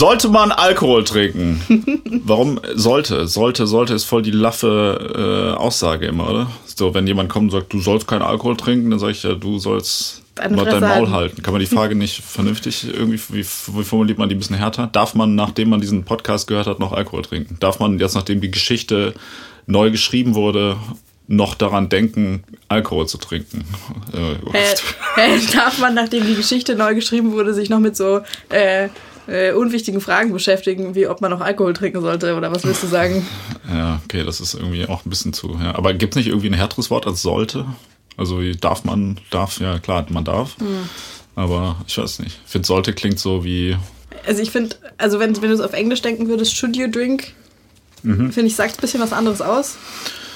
Sollte man Alkohol trinken? Warum sollte? Sollte, sollte ist voll die laffe äh, Aussage immer, oder? So, wenn jemand kommt und sagt, du sollst keinen Alkohol trinken, dann sage ich ja, du sollst mal dein Maul halten. halten. Kann man die Frage nicht vernünftig irgendwie, wie, wie formuliert man die ein bisschen härter? Darf man, nachdem man diesen Podcast gehört hat, noch Alkohol trinken? Darf man jetzt, nachdem die Geschichte neu geschrieben wurde, noch daran denken, Alkohol zu trinken? Äh, Äh, darf man, nachdem die Geschichte neu geschrieben wurde, sich noch mit so äh, äh, unwichtigen Fragen beschäftigen, wie ob man noch Alkohol trinken sollte oder was willst du sagen? Ja, okay, das ist irgendwie auch ein bisschen zu. Ja. Aber gibt es nicht irgendwie ein härteres Wort als sollte? Also wie darf man, darf, ja klar, man darf. Aber ich weiß nicht. Ich finde, sollte klingt so wie. Also ich finde, also wenn, wenn du es auf Englisch denken würdest, should you drink, Mhm. finde ich, sagt ein bisschen was anderes aus.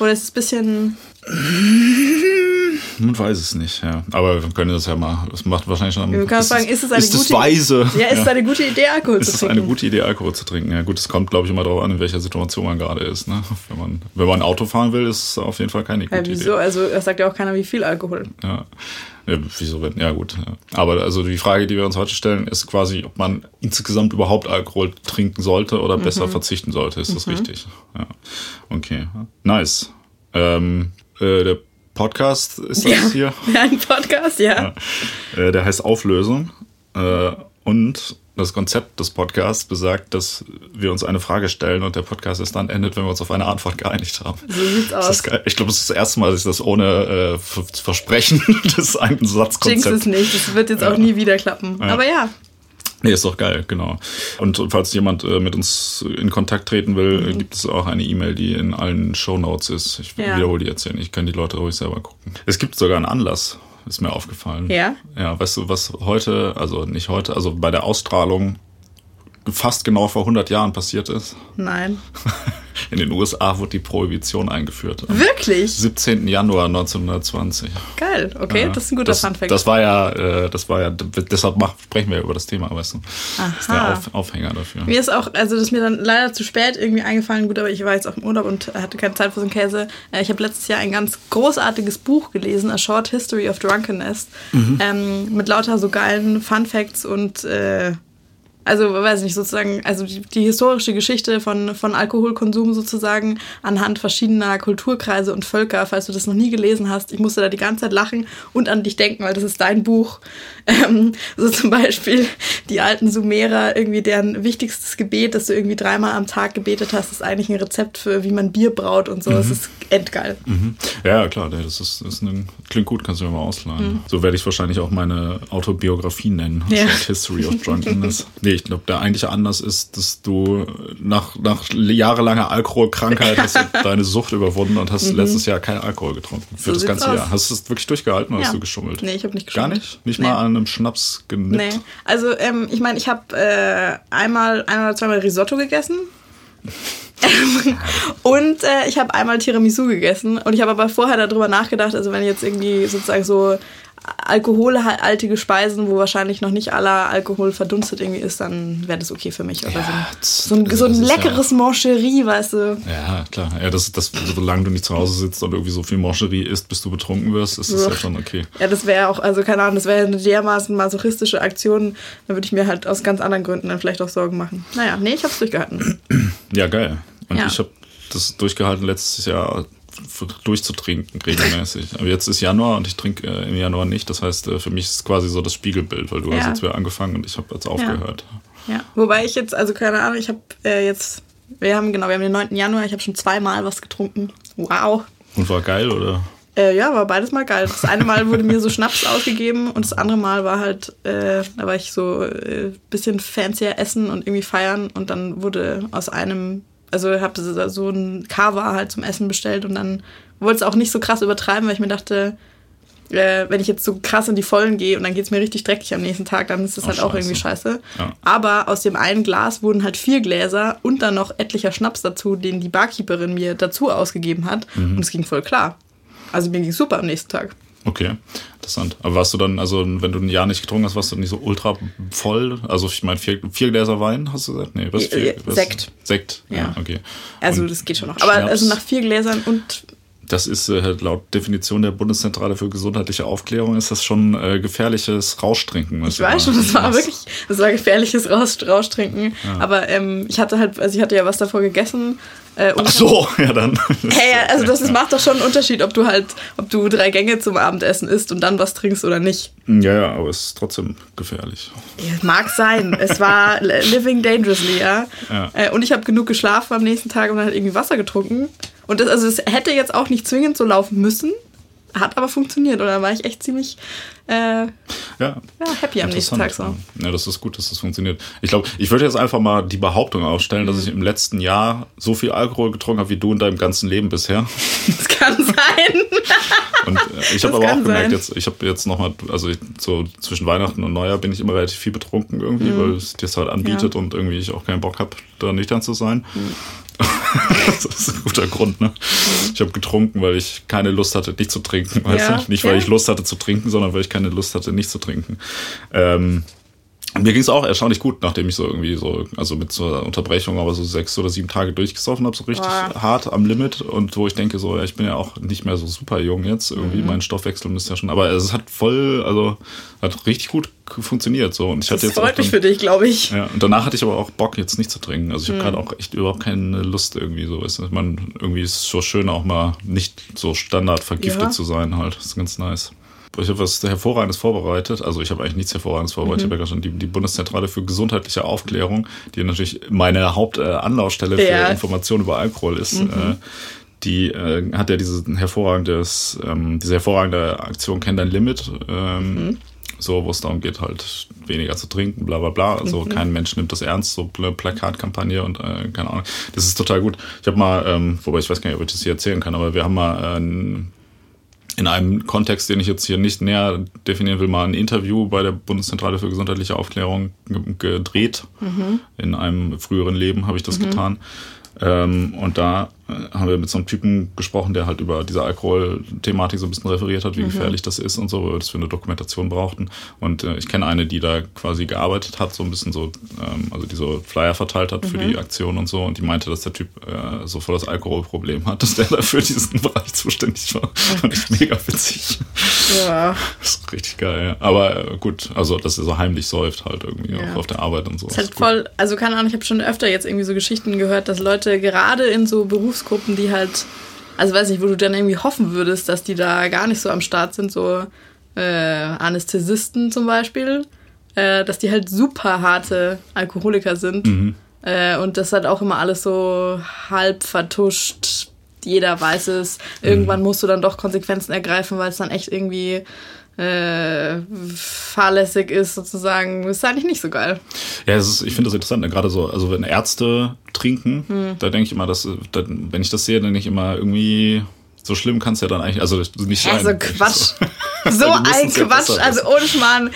Oder es ist ein bisschen, Man weiß es nicht, ja. Aber wir können das ja mal. Das macht wahrscheinlich schon. wir können ist fragen, ist es eine ist gute es weise? Ja, ist es eine gute Idee, Alkohol Ist zu es trinken? eine gute Idee, Alkohol zu trinken? Ja, gut, es kommt, glaube ich, immer darauf an, in welcher Situation man gerade ist. Ne? Wenn, man, wenn man Auto fahren will, ist es auf jeden Fall keine gute ja, Idee. wieso? Also es sagt ja auch keiner, wie viel Alkohol. Ja. ja, wieso wenn? Ja, gut. Ja. Aber also die Frage, die wir uns heute stellen, ist quasi, ob man insgesamt überhaupt Alkohol trinken sollte oder Mhm. besser verzichten sollte. Ist das richtig? Ja. Okay. Nice. Ähm, äh, der Podcast ist das Ja, hier. ein Podcast, ja. Äh, der heißt Auflösung. Äh, und das Konzept des Podcasts besagt, dass wir uns eine Frage stellen und der Podcast erst dann endet, wenn wir uns auf eine Antwort geeinigt haben. So sieht's Das aus. ist geil. Ich glaube, es ist das erste Mal, dass ich das ohne äh, Ver- Versprechen des einen Jinx Satzkonzept. es nicht, das wird jetzt auch nie wieder klappen. Aber ja, Nee, ist doch geil, genau. Und falls jemand äh, mit uns in Kontakt treten will, Mhm. äh, gibt es auch eine E-Mail, die in allen Shownotes ist. Ich Ja. wiederhole die jetzt hier nicht, können die Leute ruhig selber gucken. Es gibt sogar einen Anlass, ist mir aufgefallen. Ja? Ja, weißt du, was heute, also nicht heute, also bei der Ausstrahlung fast genau vor 100 Jahren passiert ist? nein. In den USA wurde die Prohibition eingeführt. Am Wirklich? 17. Januar 1920. Geil, okay, Ja, das ist ein guter das, Funfact. Das war ja, äh, das war ja, deshalb mach, sprechen wir über das Thema, weißt du. Das ist der Aha. Auf, Aufhänger dafür. Mir ist auch, also das ist mir dann leider zu spät irgendwie eingefallen. Gut, aber ich war jetzt auch im Urlaub und hatte keine Zeit für so einen Käse. Äh, Ich habe letztes Jahr ein ganz großartiges Buch gelesen, A Short History of Drunkenness, Mhm. ähm, mit lauter so geilen Fun Facts und äh, also weiß nicht, sozusagen, also die, die historische Geschichte von, von Alkoholkonsum sozusagen anhand verschiedener Kulturkreise und Völker, falls du das noch nie gelesen hast. Ich musste da die ganze Zeit lachen und an dich denken, weil das ist dein Buch. Ähm, so zum Beispiel die alten Sumerer, irgendwie deren wichtigstes Gebet, das du irgendwie dreimal am Tag gebetet hast, ist eigentlich ein Rezept für, wie man Bier braut und so. Das ist endgeil. Mhm. Ja, klar, das ist, ist ein, klingt gut, kannst du mir mal ausleihen. So werde ich wahrscheinlich auch meine Autobiografie nennen. Mhm. Ja. Short History of Drunkenness. nee, ich glaube, der eigentliche Anlass ist, dass du nach, nach jahrelanger Alkoholkrankheit hast deine Sucht überwunden und hast letztes Jahr keinen Alkohol getrunken. Für Mhm. So das ganze aus. Jahr. Hast du es wirklich durchgehalten oder Ja. hast du geschummelt? Nee, ich habe nicht Gar geschummelt. nicht? Nicht Nee. mal an einem Schnaps genippt? Nee, also ähm, ich meine, ich habe äh, einmal, einmal oder zweimal Risotto gegessen. und äh, ich habe einmal Tiramisu gegessen. Und ich habe aber vorher darüber nachgedacht, also wenn jetzt irgendwie sozusagen so alkoholhaltige Speisen, wo wahrscheinlich noch nicht aller Alkohol verdunstet irgendwie ist, dann wäre das okay für mich. Oder das- so ein, so ein, so ein ist ja- leckeres Mancherie, weißt du. Ja, klar. Ja, das, das, solange du nicht zu Hause sitzt und irgendwie so viel Mancherie isst, bis du betrunken wirst, ist das ja schon okay. Ja, das wäre auch, also keine Ahnung, das wäre eine dermaßen masochistische Aktion. Da würde ich mir halt aus ganz anderen Gründen dann vielleicht auch Sorgen machen. Naja, nee, ich hab's durchgehalten. Ja, geil. Und Ja. ich habe das durchgehalten, letztes Jahr durchzutrinken regelmäßig. Aber jetzt ist Januar und ich trinke äh, im Januar nicht. Das heißt, äh, für mich ist es quasi so das Spiegelbild, weil du Ja. hast jetzt wieder angefangen und ich habe jetzt aufgehört. Ja, wobei ich jetzt, also keine Ahnung, ich habe äh, jetzt, wir haben genau, wir haben den 9. Januar, ich habe schon zweimal was getrunken. Wow. Und war geil, oder? Äh, ja, war beides mal geil. Das eine Mal wurde mir so Schnaps ausgegeben und das andere Mal war halt, äh, da war ich so äh, bisschen fancier essen und irgendwie feiern und dann wurde aus einem, also ich habe so- ein Kava halt zum Essen bestellt und dann wollte es auch nicht so krass übertreiben, weil ich mir dachte, äh, wenn ich jetzt so krass in die Vollen gehe und dann geht's mir richtig dreckig am nächsten Tag, dann ist das Oh, halt auch scheiße. irgendwie scheiße. Ja. Aber aus dem einen Glas wurden halt vier Gläser und dann noch etlicher Schnaps dazu, den die Barkeeperin mir dazu ausgegeben hat. Mhm. Und es ging voll klar. Also mir ging super am nächsten Tag. Okay, interessant. Aber warst du dann, also wenn du ein Jahr nicht getrunken hast, warst du nicht so ultra voll? Also ich meine, vier, vier Gläser Wein, hast du gesagt? Nee, was? Äh, Vier, äh, was? Sekt. Sekt, ja, Ja. okay. Also Und das geht schon noch. Aber Schnaps? also nach vier Gläsern und das ist äh, laut Definition der Bundeszentrale für gesundheitliche Aufklärung ist das schon äh, gefährliches Rauschtrinken. Ich weiß schon, das war wirklich, das war gefährliches Raus Rauschtrinken. Ja. Aber ähm, ich hatte halt, also ich hatte ja was davor gegessen. Äh, Ach so, ja dann. Hey, also das, das macht doch schon einen Unterschied, ob du halt, ob du drei Gänge zum Abendessen isst und dann was trinkst oder nicht. Ja, ja, aber es ist trotzdem gefährlich. Ja, mag sein. es war living dangerously, ja. ja. Äh, und ich habe genug geschlafen am nächsten Tag und dann halt irgendwie Wasser getrunken. Und das, also es hätte jetzt auch nicht zwingend so laufen müssen, hat aber funktioniert. Da war ich echt ziemlich äh, ja. ja. happy am nächsten Tag so. Ja, das ist gut, dass das funktioniert. Ich glaube, ich würde jetzt einfach mal die Behauptung aufstellen, mhm. dass ich im letzten Jahr so viel Alkohol getrunken habe wie du in deinem ganzen Leben bisher. Das kann sein. Und äh, ich habe aber auch gemerkt, jetzt, ich habe jetzt nochmal, also ich, so zwischen Weihnachten und Neujahr bin ich immer relativ viel betrunken irgendwie, mhm. weil es dir halt anbietet ja. und irgendwie ich auch keinen Bock habe, da nüchtern zu sein. Mhm. das ist ein guter Grund, ne? Ich habe getrunken, weil ich keine Lust hatte, nicht zu trinken. Weißt ja, du? Nicht, weil ich Lust hatte zu trinken, sondern weil ich keine Lust hatte, nicht zu trinken. Ähm, mir ging es auch erstaunlich gut, nachdem ich so irgendwie so, also mit so einer Unterbrechung, aber so sechs oder sieben Tage durchgesoffen habe, so richtig Boah. hart am Limit und wo ich denke, so, ja, ich bin ja auch nicht mehr so super jung jetzt, irgendwie, mhm. mein Stoffwechsel müsste ja schon, aber es hat voll, also hat richtig gut funktioniert so und ich das hatte jetzt freut mich für dich, glaube ich. Ja, und danach hatte ich aber auch Bock jetzt nicht zu trinken. Also ich habe mhm. gerade auch echt überhaupt keine Lust irgendwie so, ist man irgendwie ist es so schön auch mal nicht so standard vergiftet ja. zu sein halt. Das ist ganz nice ich habe was Hervorragendes vorbereitet. Also ich habe eigentlich nichts Hervorragendes vorbereitet. Mhm. Ich habe ja schon die, die Bundeszentrale für gesundheitliche Aufklärung, die natürlich meine Hauptanlaufstelle äh, für Informationen über Alkohol ist. Mhm. Äh, die äh, hat ja diese hervorragendes, ähm, diese hervorragende Aktion Kenn dein Limit. Ähm, mhm. So, wo es darum geht, halt weniger zu trinken, bla bla bla. Also mhm. kein Mensch nimmt das ernst, so eine Plakatkampagne und äh, keine Ahnung. Das ist total gut. Ich habe mal, ähm, wobei ich weiß gar nicht, ob ich das hier erzählen kann, aber wir haben mal äh, in einem Kontext, den ich jetzt hier nicht näher definieren will, mal ein Interview bei der Bundeszentrale für gesundheitliche Aufklärung gedreht. Mhm. In einem früheren Leben habe ich das mhm. getan. Ähm, und da haben wir mit so einem Typen gesprochen, der halt über diese Alkoholthematik so ein bisschen referiert hat, wie mhm. gefährlich das ist und so, was wir eine Dokumentation brauchten. Und äh, ich kenne eine, die da quasi gearbeitet hat, so ein bisschen so, ähm, also die so Flyer verteilt hat mhm. für die Aktion und so. Und die meinte, dass der Typ äh, so voll das Alkoholproblem hat, dass der dafür diesen Bereich zuständig war. Fand ich mega witzig. Ja. Das ist richtig geil, ja. Aber äh, gut, also dass er so heimlich säuft halt irgendwie ja. auch auf der Arbeit und so. Das ist halt voll, also keine Ahnung, ich habe schon öfter jetzt irgendwie so Geschichten gehört, dass Leute gerade in so Berufsgruppen, die halt, also weiß nicht, wo du dann irgendwie hoffen würdest, dass die da gar nicht so am Start sind, so äh, Anästhesisten zum Beispiel, äh, dass die halt super harte Alkoholiker sind. Mhm. Äh, und das halt auch immer alles so halb vertuscht. Jeder weiß es. Irgendwann mhm. musst du dann doch Konsequenzen ergreifen, weil es dann echt irgendwie äh, fahrlässig ist, sozusagen, ist eigentlich nicht so geil. Ja, ist, ich finde das interessant, ne? gerade so, also wenn Ärzte trinken, hm. da denke ich immer, dass, da, wenn ich das sehe, dann denke ich immer irgendwie, so schlimm kann es ja dann eigentlich, also nicht sein. Also Quatsch. So, so ein Quatsch. Ja also ohne Schmarrn,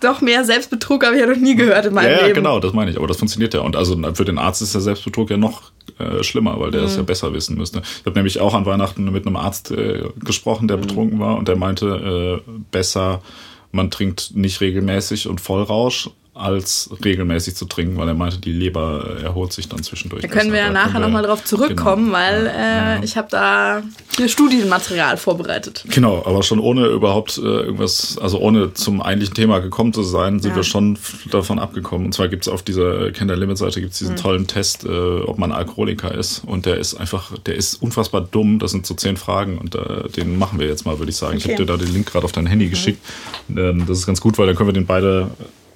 doch mehr Selbstbetrug habe ich ja noch nie gehört in meinem ja, Leben. Ja, genau, das meine ich. Aber das funktioniert ja. Und also für den Arzt ist der Selbstbetrug ja noch äh, schlimmer, weil der mhm. es ja besser wissen müsste. Ich habe nämlich auch an Weihnachten mit einem Arzt äh, gesprochen, der mhm. betrunken war und der meinte, äh, besser man trinkt nicht regelmäßig und Vollrausch, als regelmäßig zu trinken, weil er meinte, die Leber erholt sich dann zwischendurch. Da können wir ja nachher nochmal drauf zurückkommen, genau. weil äh, ja. ich habe da hier Studienmaterial vorbereitet. Genau, aber schon ohne überhaupt äh, irgendwas, also ohne zum eigentlichen Thema gekommen zu sein, sind ja. wir schon davon abgekommen. Und zwar gibt es auf dieser Kinder Limit Seite gibt's diesen mhm. tollen Test, äh, ob man Alkoholiker ist. Und der ist einfach, der ist unfassbar dumm. Das sind so zehn Fragen und äh, den machen wir jetzt mal, würde ich sagen. Okay. Ich habe dir da den Link gerade auf dein Handy mhm. geschickt. Ähm, das ist ganz gut, weil dann können wir den beide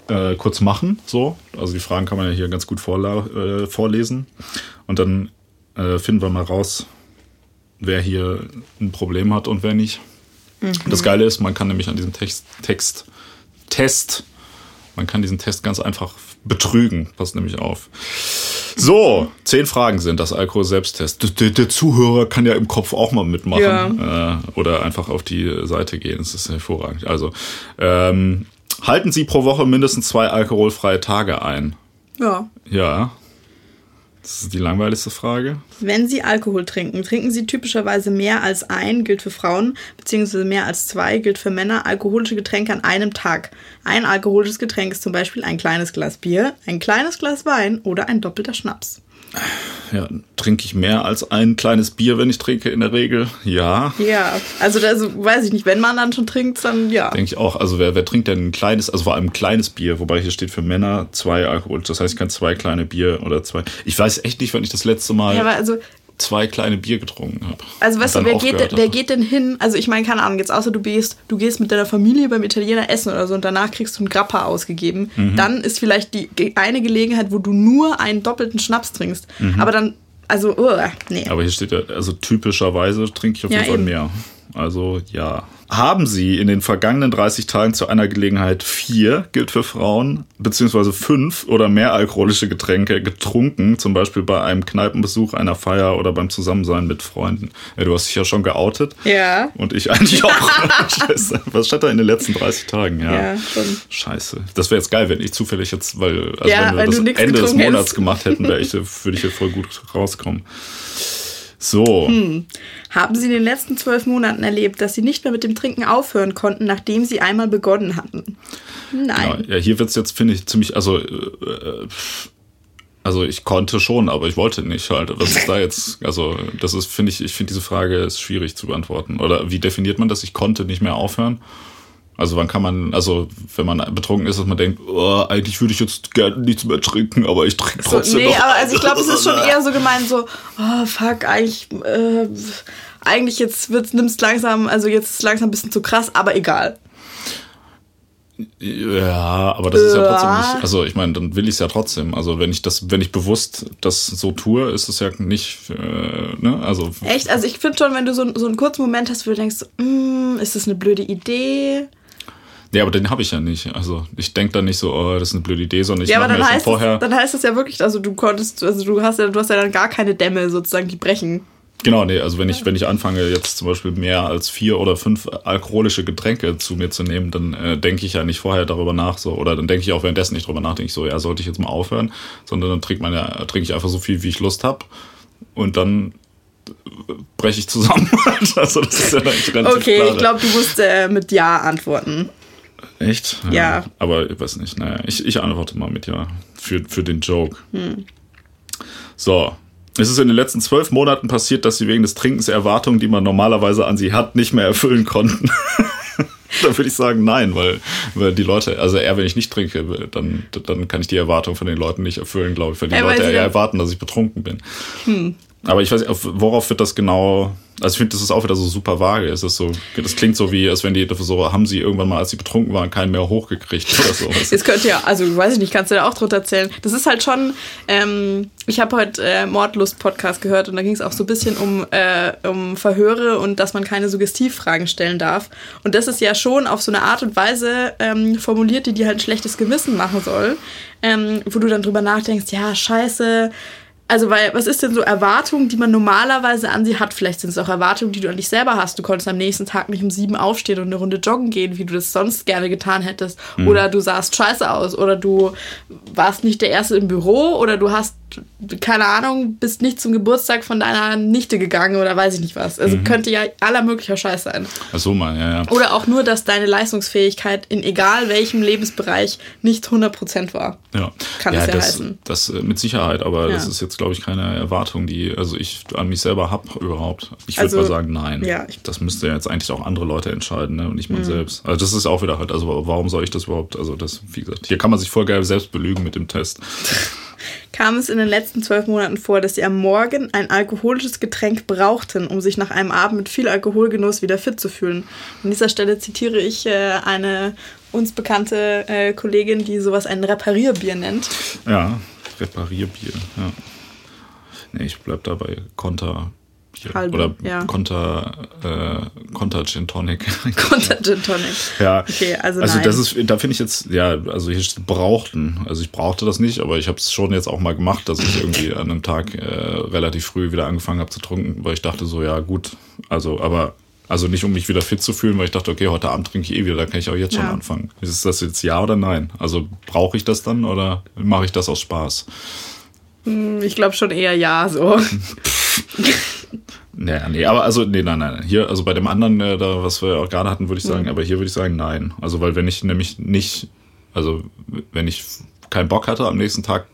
äh, kurz machen. So. Also die Fragen kann man ja hier ganz gut äh, vorlesen. Und dann äh, finden wir mal raus, wer hier ein Problem hat und wer nicht. Mhm. Das Geile ist, man kann nämlich an diesem Text, Text, Test, man kann diesen Test ganz einfach betrügen. Passt nämlich auf. So, zehn Fragen sind das Alkohol-Selbsttest. Der, der, Zuhörer kann ja im Kopf auch mal mitmachen ja. äh, oder einfach auf die Seite gehen. Das ist hervorragend. Also, ähm, Halten Sie pro Woche mindestens zwei alkoholfreie Tage ein? Ja. Ja. Das ist die langweiligste Frage. Wenn Sie Alkohol trinken, trinken Sie typischerweise mehr als ein, gilt für Frauen, beziehungsweise mehr als zwei, gilt für Männer, alkoholische Getränke an einem Tag. Ein alkoholisches Getränk ist zum Beispiel ein kleines Glas Bier, ein kleines Glas Wein oder ein doppelter Schnaps. Ja, trinke ich mehr als ein kleines Bier, wenn ich trinke, in der Regel? Ja. Ja, also, also weiß ich nicht, wenn man dann schon trinkt, dann ja. Denke ich auch. Also wer, wer trinkt denn ein kleines, also vor allem ein kleines Bier, wobei hier steht für Männer zwei Alkohol. Das heißt, ich kann zwei kleine Bier oder zwei. Ich weiß echt nicht, wann ich das letzte Mal Ja, aber also, zwei kleine Bier getrunken habe. also weißt du, wer geht, wer geht denn hin? Also ich meine, keine Ahnung, jetzt außer du gehst, du gehst mit deiner Familie beim Italiener essen oder so und danach kriegst du einen Grappa ausgegeben. Mhm. Dann ist vielleicht die eine Gelegenheit, wo du nur einen doppelten Schnaps trinkst. Aber dann, also, uh, nee. Mhm. Aber hier steht ja, also typischerweise trinke ich auf Ja, jeden Fall eben. mehr. Also ja. Haben Sie in den vergangenen 30 Tagen zu einer Gelegenheit vier, gilt für Frauen, beziehungsweise fünf oder mehr alkoholische Getränke getrunken, zum Beispiel bei einem Kneipenbesuch, einer Feier oder beim Zusammensein mit Freunden? Ja, du hast dich ja schon geoutet. Ja. Und ich eigentlich auch. Scheiße. Was stand da in den letzten 30 Tagen? Ja. Ja, schon. Scheiße. Das wäre jetzt geil, wenn ich zufällig jetzt, weil, also Ja, wenn wir weil das Ende des Monats hättest. gemacht hätten, wäre ich, würde ich hier voll gut rauskommen. So. Hm. Haben Sie in den letzten zwölf Monaten erlebt, dass Sie nicht mehr mit dem Trinken aufhören konnten, nachdem Sie einmal begonnen hatten? Nein. Ja, ja hier wird es jetzt, finde ich, ziemlich, also, äh, äh, also ich konnte schon, aber ich wollte nicht halt. Was ist da jetzt, also das ist, finde ich, ich finde diese Frage ist schwierig zu beantworten. Oder wie definiert man das? Ich konnte nicht mehr aufhören. Also wann kann man, also wenn man betrunken ist, dass man denkt, oh, eigentlich würde ich jetzt gerne nichts mehr trinken, aber ich trinke So, trotzdem nee, noch. aber also ich glaube, es ist schon eher so gemeint, so, oh fuck, eigentlich, äh, eigentlich jetzt wird's, nimmst langsam, also jetzt ist es langsam ein bisschen zu krass, aber egal. Ja, aber das ist ja Ja. trotzdem nicht, also ich meine, dann will ich es ja trotzdem. Also wenn ich das, wenn ich bewusst das so tue, ist es ja nicht, äh, ne, also Echt? Also ich finde schon, wenn du so, so einen kurzen Moment hast, wo du denkst, mm, ist das eine blöde Idee? Ja, aber den habe ich ja nicht. Also ich denke da nicht so, oh, das ist eine blöde Idee, sondern ich ja, aber mache mir dann schon heißt, vorher. es, dann heißt es ja wirklich, also du konntest, also du hast ja, du hast ja dann gar keine Dämme sozusagen, die brechen. genau, nee, also wenn ich, wenn ich anfange, jetzt zum Beispiel mehr als vier oder fünf alkoholische Getränke zu mir zu nehmen, dann äh, denke ich ja nicht vorher darüber nach, so, oder dann denke ich auch währenddessen nicht darüber nach, denke ich so, ja, sollte ich jetzt mal aufhören, sondern dann trinkt man ja, trinke ich einfach so viel, wie ich Lust habe. Und dann breche ich zusammen. also das ist ja eigentlich relativ Okay, klar. ich glaube, du musst äh, mit Ja antworten. Echt? Ja. Aber ich weiß nicht, naja, ich, ich antworte mal mit Ja. Für, für den Joke. Hm. So. Es ist in den letzten zwölf Monaten passiert, dass sie wegen des Trinkens Erwartungen, die man normalerweise an sie hat, nicht mehr erfüllen konnten. da würde ich sagen, nein, weil, weil die Leute, also eher wenn ich nicht trinke, dann, dann kann ich die Erwartung von den Leuten nicht erfüllen, glaube ich, weil die Ja, weil Leute eher erwarten, dass ich betrunken bin. Aber ich weiß nicht, auf, worauf wird das genau. Also ich finde, das ist auch wieder so super vage. Es ist so, das klingt so wie, als wenn die so, haben sie irgendwann mal, als sie betrunken waren, keinen mehr hochgekriegt oder so. Jetzt könnte ja, also weiß ich nicht, kannst du da auch drunter erzählen. Das ist halt schon, ähm, ich habe heute äh, Mordlust-Podcast gehört und da ging es auch so ein bisschen um, äh, um Verhöre und dass man keine Suggestivfragen stellen darf. Und das ist ja schon auf so eine Art und Weise ähm, formuliert, die dir halt ein schlechtes Gewissen machen soll, ähm, wo du dann drüber nachdenkst, ja, scheiße, also, weil, was ist denn so Erwartungen, die man normalerweise an sie hat? Vielleicht sind es auch Erwartungen, die du an dich selber hast. Du konntest am nächsten Tag nicht um sieben aufstehen und eine Runde joggen gehen, wie du das sonst gerne getan hättest. Oder du sahst scheiße aus. Oder du warst nicht der Erste im Büro. Oder du hast, keine Ahnung, bist nicht zum Geburtstag von deiner Nichte gegangen oder weiß ich nicht was. Also, könnte ja aller möglicher Scheiß sein. Ach so mal, ja, ja. Oder auch nur, dass deine Leistungsfähigkeit in egal welchem Lebensbereich nicht 100% war. Ja, Kann ja, es ja das, heißen. Das äh, mit Sicherheit, aber Ja. das ist jetzt, glaube ich, keine Erwartung, die also ich an mich selber habe überhaupt. Ich würde Also, mal sagen, nein. ja, das müsste ja jetzt eigentlich auch andere Leute entscheiden, ne? und nicht man selbst. Also das ist auch wieder halt, also warum soll ich das überhaupt? Also das, wie gesagt, hier kann man sich voll geil selbst belügen mit dem Test. Kam es in den letzten zwölf Monaten vor, dass Sie am Morgen ein alkoholisches Getränk brauchten, um sich nach einem Abend mit viel Alkoholgenuss wieder fit zu fühlen? An dieser Stelle zitiere ich äh, eine uns bekannte äh, Kollegin, die sowas ein Reparierbier nennt. Ja, Reparierbier, ja. Nee, ich bleib dabei Konter. Halbe, Oder ja. Konter, äh, Konter Gin Tonic. Konter Gin Tonic. Ja, Okay, also also nein. das ist, da finde ich jetzt, ja, also hier brauchten. Also ich brauchte das nicht, aber ich habe es schon jetzt auch mal gemacht, dass ich irgendwie an einem Tag äh, relativ früh wieder angefangen habe zu trinken, weil ich dachte so, ja gut, also aber also nicht um mich wieder fit zu fühlen, weil ich dachte, okay, heute Abend trinke ich eh wieder, da kann ich auch jetzt schon Ja. anfangen. Ist das jetzt ja oder nein? Also brauche ich das dann oder mache ich das aus Spaß? Ich glaube schon eher ja, so. Naja, nee, aber also, nee, nein, nein. Hier, also bei dem anderen, äh, da, was wir auch gerade hatten, würde ich sagen, aber hier würde ich sagen, nein. Also, weil wenn ich nämlich nicht, also wenn ich keinen Bock hatte, am nächsten Tag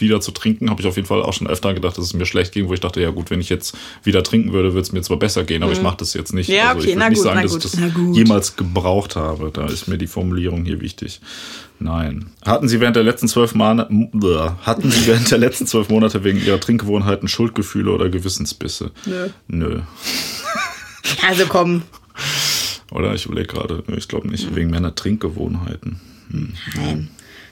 wieder zu trinken, habe ich auf jeden Fall auch schon öfter gedacht, dass es mir schlecht ging, wo ich dachte, ja gut, wenn ich jetzt wieder trinken würde, würde es mir zwar besser gehen, aber ich mache das jetzt nicht. Mhm. Ja, also okay, ich würde nicht gut, sagen, dass gut, ich das jemals gebraucht habe. Da ist mir die Formulierung hier wichtig. Nein. Hatten Sie während der letzten zwölf Monate, hatten Sie während der letzten zwölf Monate wegen Ihrer Trinkgewohnheiten Schuldgefühle oder Gewissensbisse? Nö. Nö. Also komm. Oder ich überlege gerade, ich glaube nicht, wegen meiner Trinkgewohnheiten. Nein.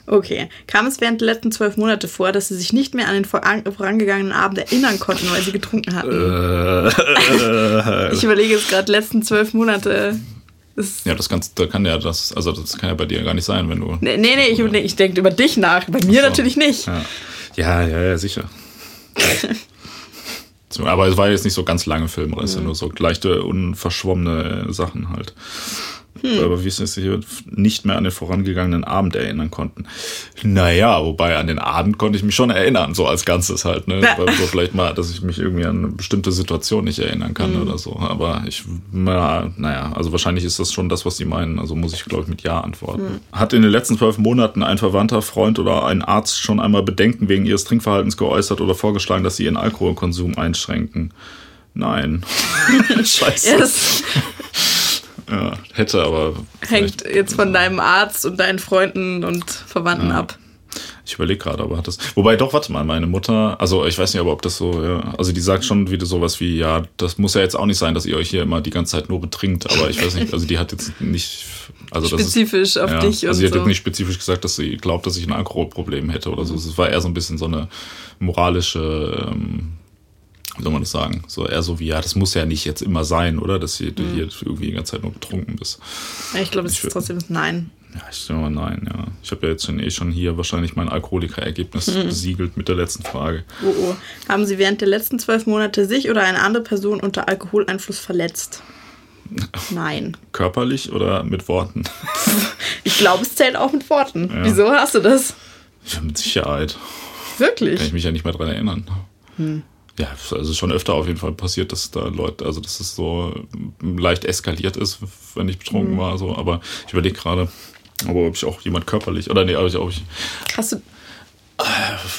Okay. Kam es während der letzten zwölf Monate vor, dass sie sich nicht mehr an den voran vorangegangenen Abend erinnern konnten, weil sie getrunken hatten? Äh, Ich überlege jetzt gerade, letzten zwölf Monate. Ja, das kann, da kann ja das, also das kann ja bei dir gar nicht sein, wenn du. nee, nee, nee, ich, nee, ich denke über dich nach. Bei mir So. natürlich nicht. Ja, ja, ja, ja sicher. Aber es war jetzt nicht so ganz lange ist ja nur so leichte, unverschwommene Sachen halt. Aber wie es sich nicht mehr an den vorangegangenen Abend erinnern konnten. Naja, wobei an den Abend konnte ich mich schon erinnern, so als Ganzes halt. Ne? Ja. So vielleicht mal, dass ich mich irgendwie an eine bestimmte Situation nicht erinnern kann oder so. Aber ich, na, naja, also wahrscheinlich ist das schon das, was sie meinen. Also muss ich, glaube ich, mit Ja antworten. Hat in den letzten zwölf Monaten ein Verwandter, Freund oder ein Arzt schon einmal Bedenken wegen ihres Trinkverhaltens geäußert oder vorgeschlagen, dass sie ihren Alkoholkonsum einschränken? Nein. Scheiße. Das Ja, hätte aber. hängt jetzt von deinem Arzt und deinen Freunden und Verwandten Ja. ab. Ich überlege gerade, aber hat das. Wobei doch, warte mal, meine Mutter, also ich weiß nicht, aber ob das so, ja, also die sagt schon wieder sowas wie, ja, das muss ja jetzt auch nicht sein, dass ihr euch hier immer die ganze Zeit nur betrinkt, aber ich weiß nicht, also die hat jetzt nicht, also das Spezifisch ist, auf ja, dich Also sie hat so. jetzt nicht spezifisch gesagt, dass sie glaubt, dass ich ein Alkoholproblem hätte oder so. Es war eher so ein bisschen so eine moralische, ähm, wie soll man das sagen? So eher so wie, ja, das muss ja nicht jetzt immer sein, oder? Dass du Mhm. hier irgendwie die ganze Zeit nur betrunken bist. Ja, ich glaube, es ist trotzdem ein Nein. Ja, ich sage mal nein, ja. Ich habe ja jetzt schon eh schon hier wahrscheinlich mein Alkoholikerergebnis Mhm. besiegelt mit der letzten Frage. Oh, oh. Haben Sie während der letzten zwölf Monate sich oder eine andere Person unter Alkoholeinfluss verletzt? Nein. Körperlich oder mit Worten? Ich glaube, es zählt auch mit Worten. Ja. Wieso hast du das? Ja, mit Sicherheit. Wirklich? Kann ich mich ja nicht mehr dran erinnern. Hm. Ja, also schon öfter auf jeden Fall passiert, dass da Leute, also dass es so leicht eskaliert ist, wenn ich betrunken Hm. war. So. Aber ich überlege gerade, aber ob ich auch jemand körperlich, oder nee, ob ich, ob ich Hast du.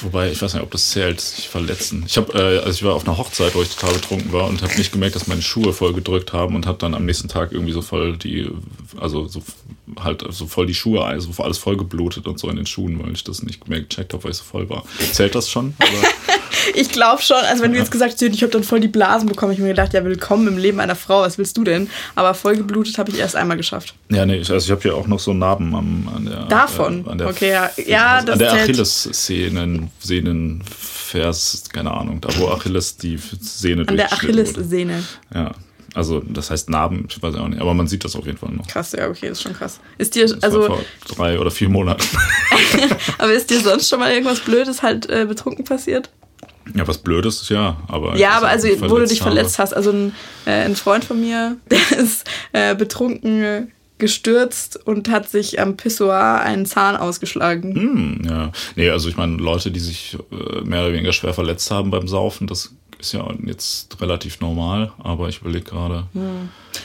Wobei, ich weiß nicht, ob das zählt, sich verletzen. Ich habe, äh, also ich war auf einer Hochzeit, wo ich total betrunken war und habe nicht gemerkt, dass meine Schuhe voll gedrückt haben und habe dann am nächsten Tag irgendwie so voll die, also so halt so voll die Schuhe, also alles voll geblutet und so in den Schuhen, weil ich das nicht mehr gecheckt habe, weil ich so voll war. Zählt das schon? Ich glaube schon, also wenn du jetzt gesagt hast, ich habe dann voll die Blasen bekommen, ich mir gedacht, ja, willkommen im Leben einer Frau, was willst du denn? Aber voll geblutet habe ich erst einmal geschafft. ja, nee, also ich habe hier auch noch so Narben am, an der. Davon? Äh, an der, Okay, ja. Ja, das An der. Achillessehnen, Sehnen, Vers, keine Ahnung, da wo Achilles die Sehne An der. Achillessehne. Ja, also das heißt Narben, ich weiß auch nicht, aber man sieht das auf jeden Fall noch. Krass, ja, okay, ist schon krass. Ist dir, Das also, vor drei oder vier Monaten. aber ist dir sonst schon mal irgendwas Blödes halt äh, betrunken passiert? Ja, was Blödes, ja, aber. Ja, aber also, wo du dich habe. verletzt hast. Also ein, äh, ein Freund von mir, der ist äh, betrunken gestürzt und hat sich am Pissoir einen Zahn ausgeschlagen. Hm, ja. Nee, also ich meine, Leute, die sich äh, mehr oder weniger schwer verletzt haben beim Saufen, das ist ja jetzt relativ normal, aber ich überlege gerade.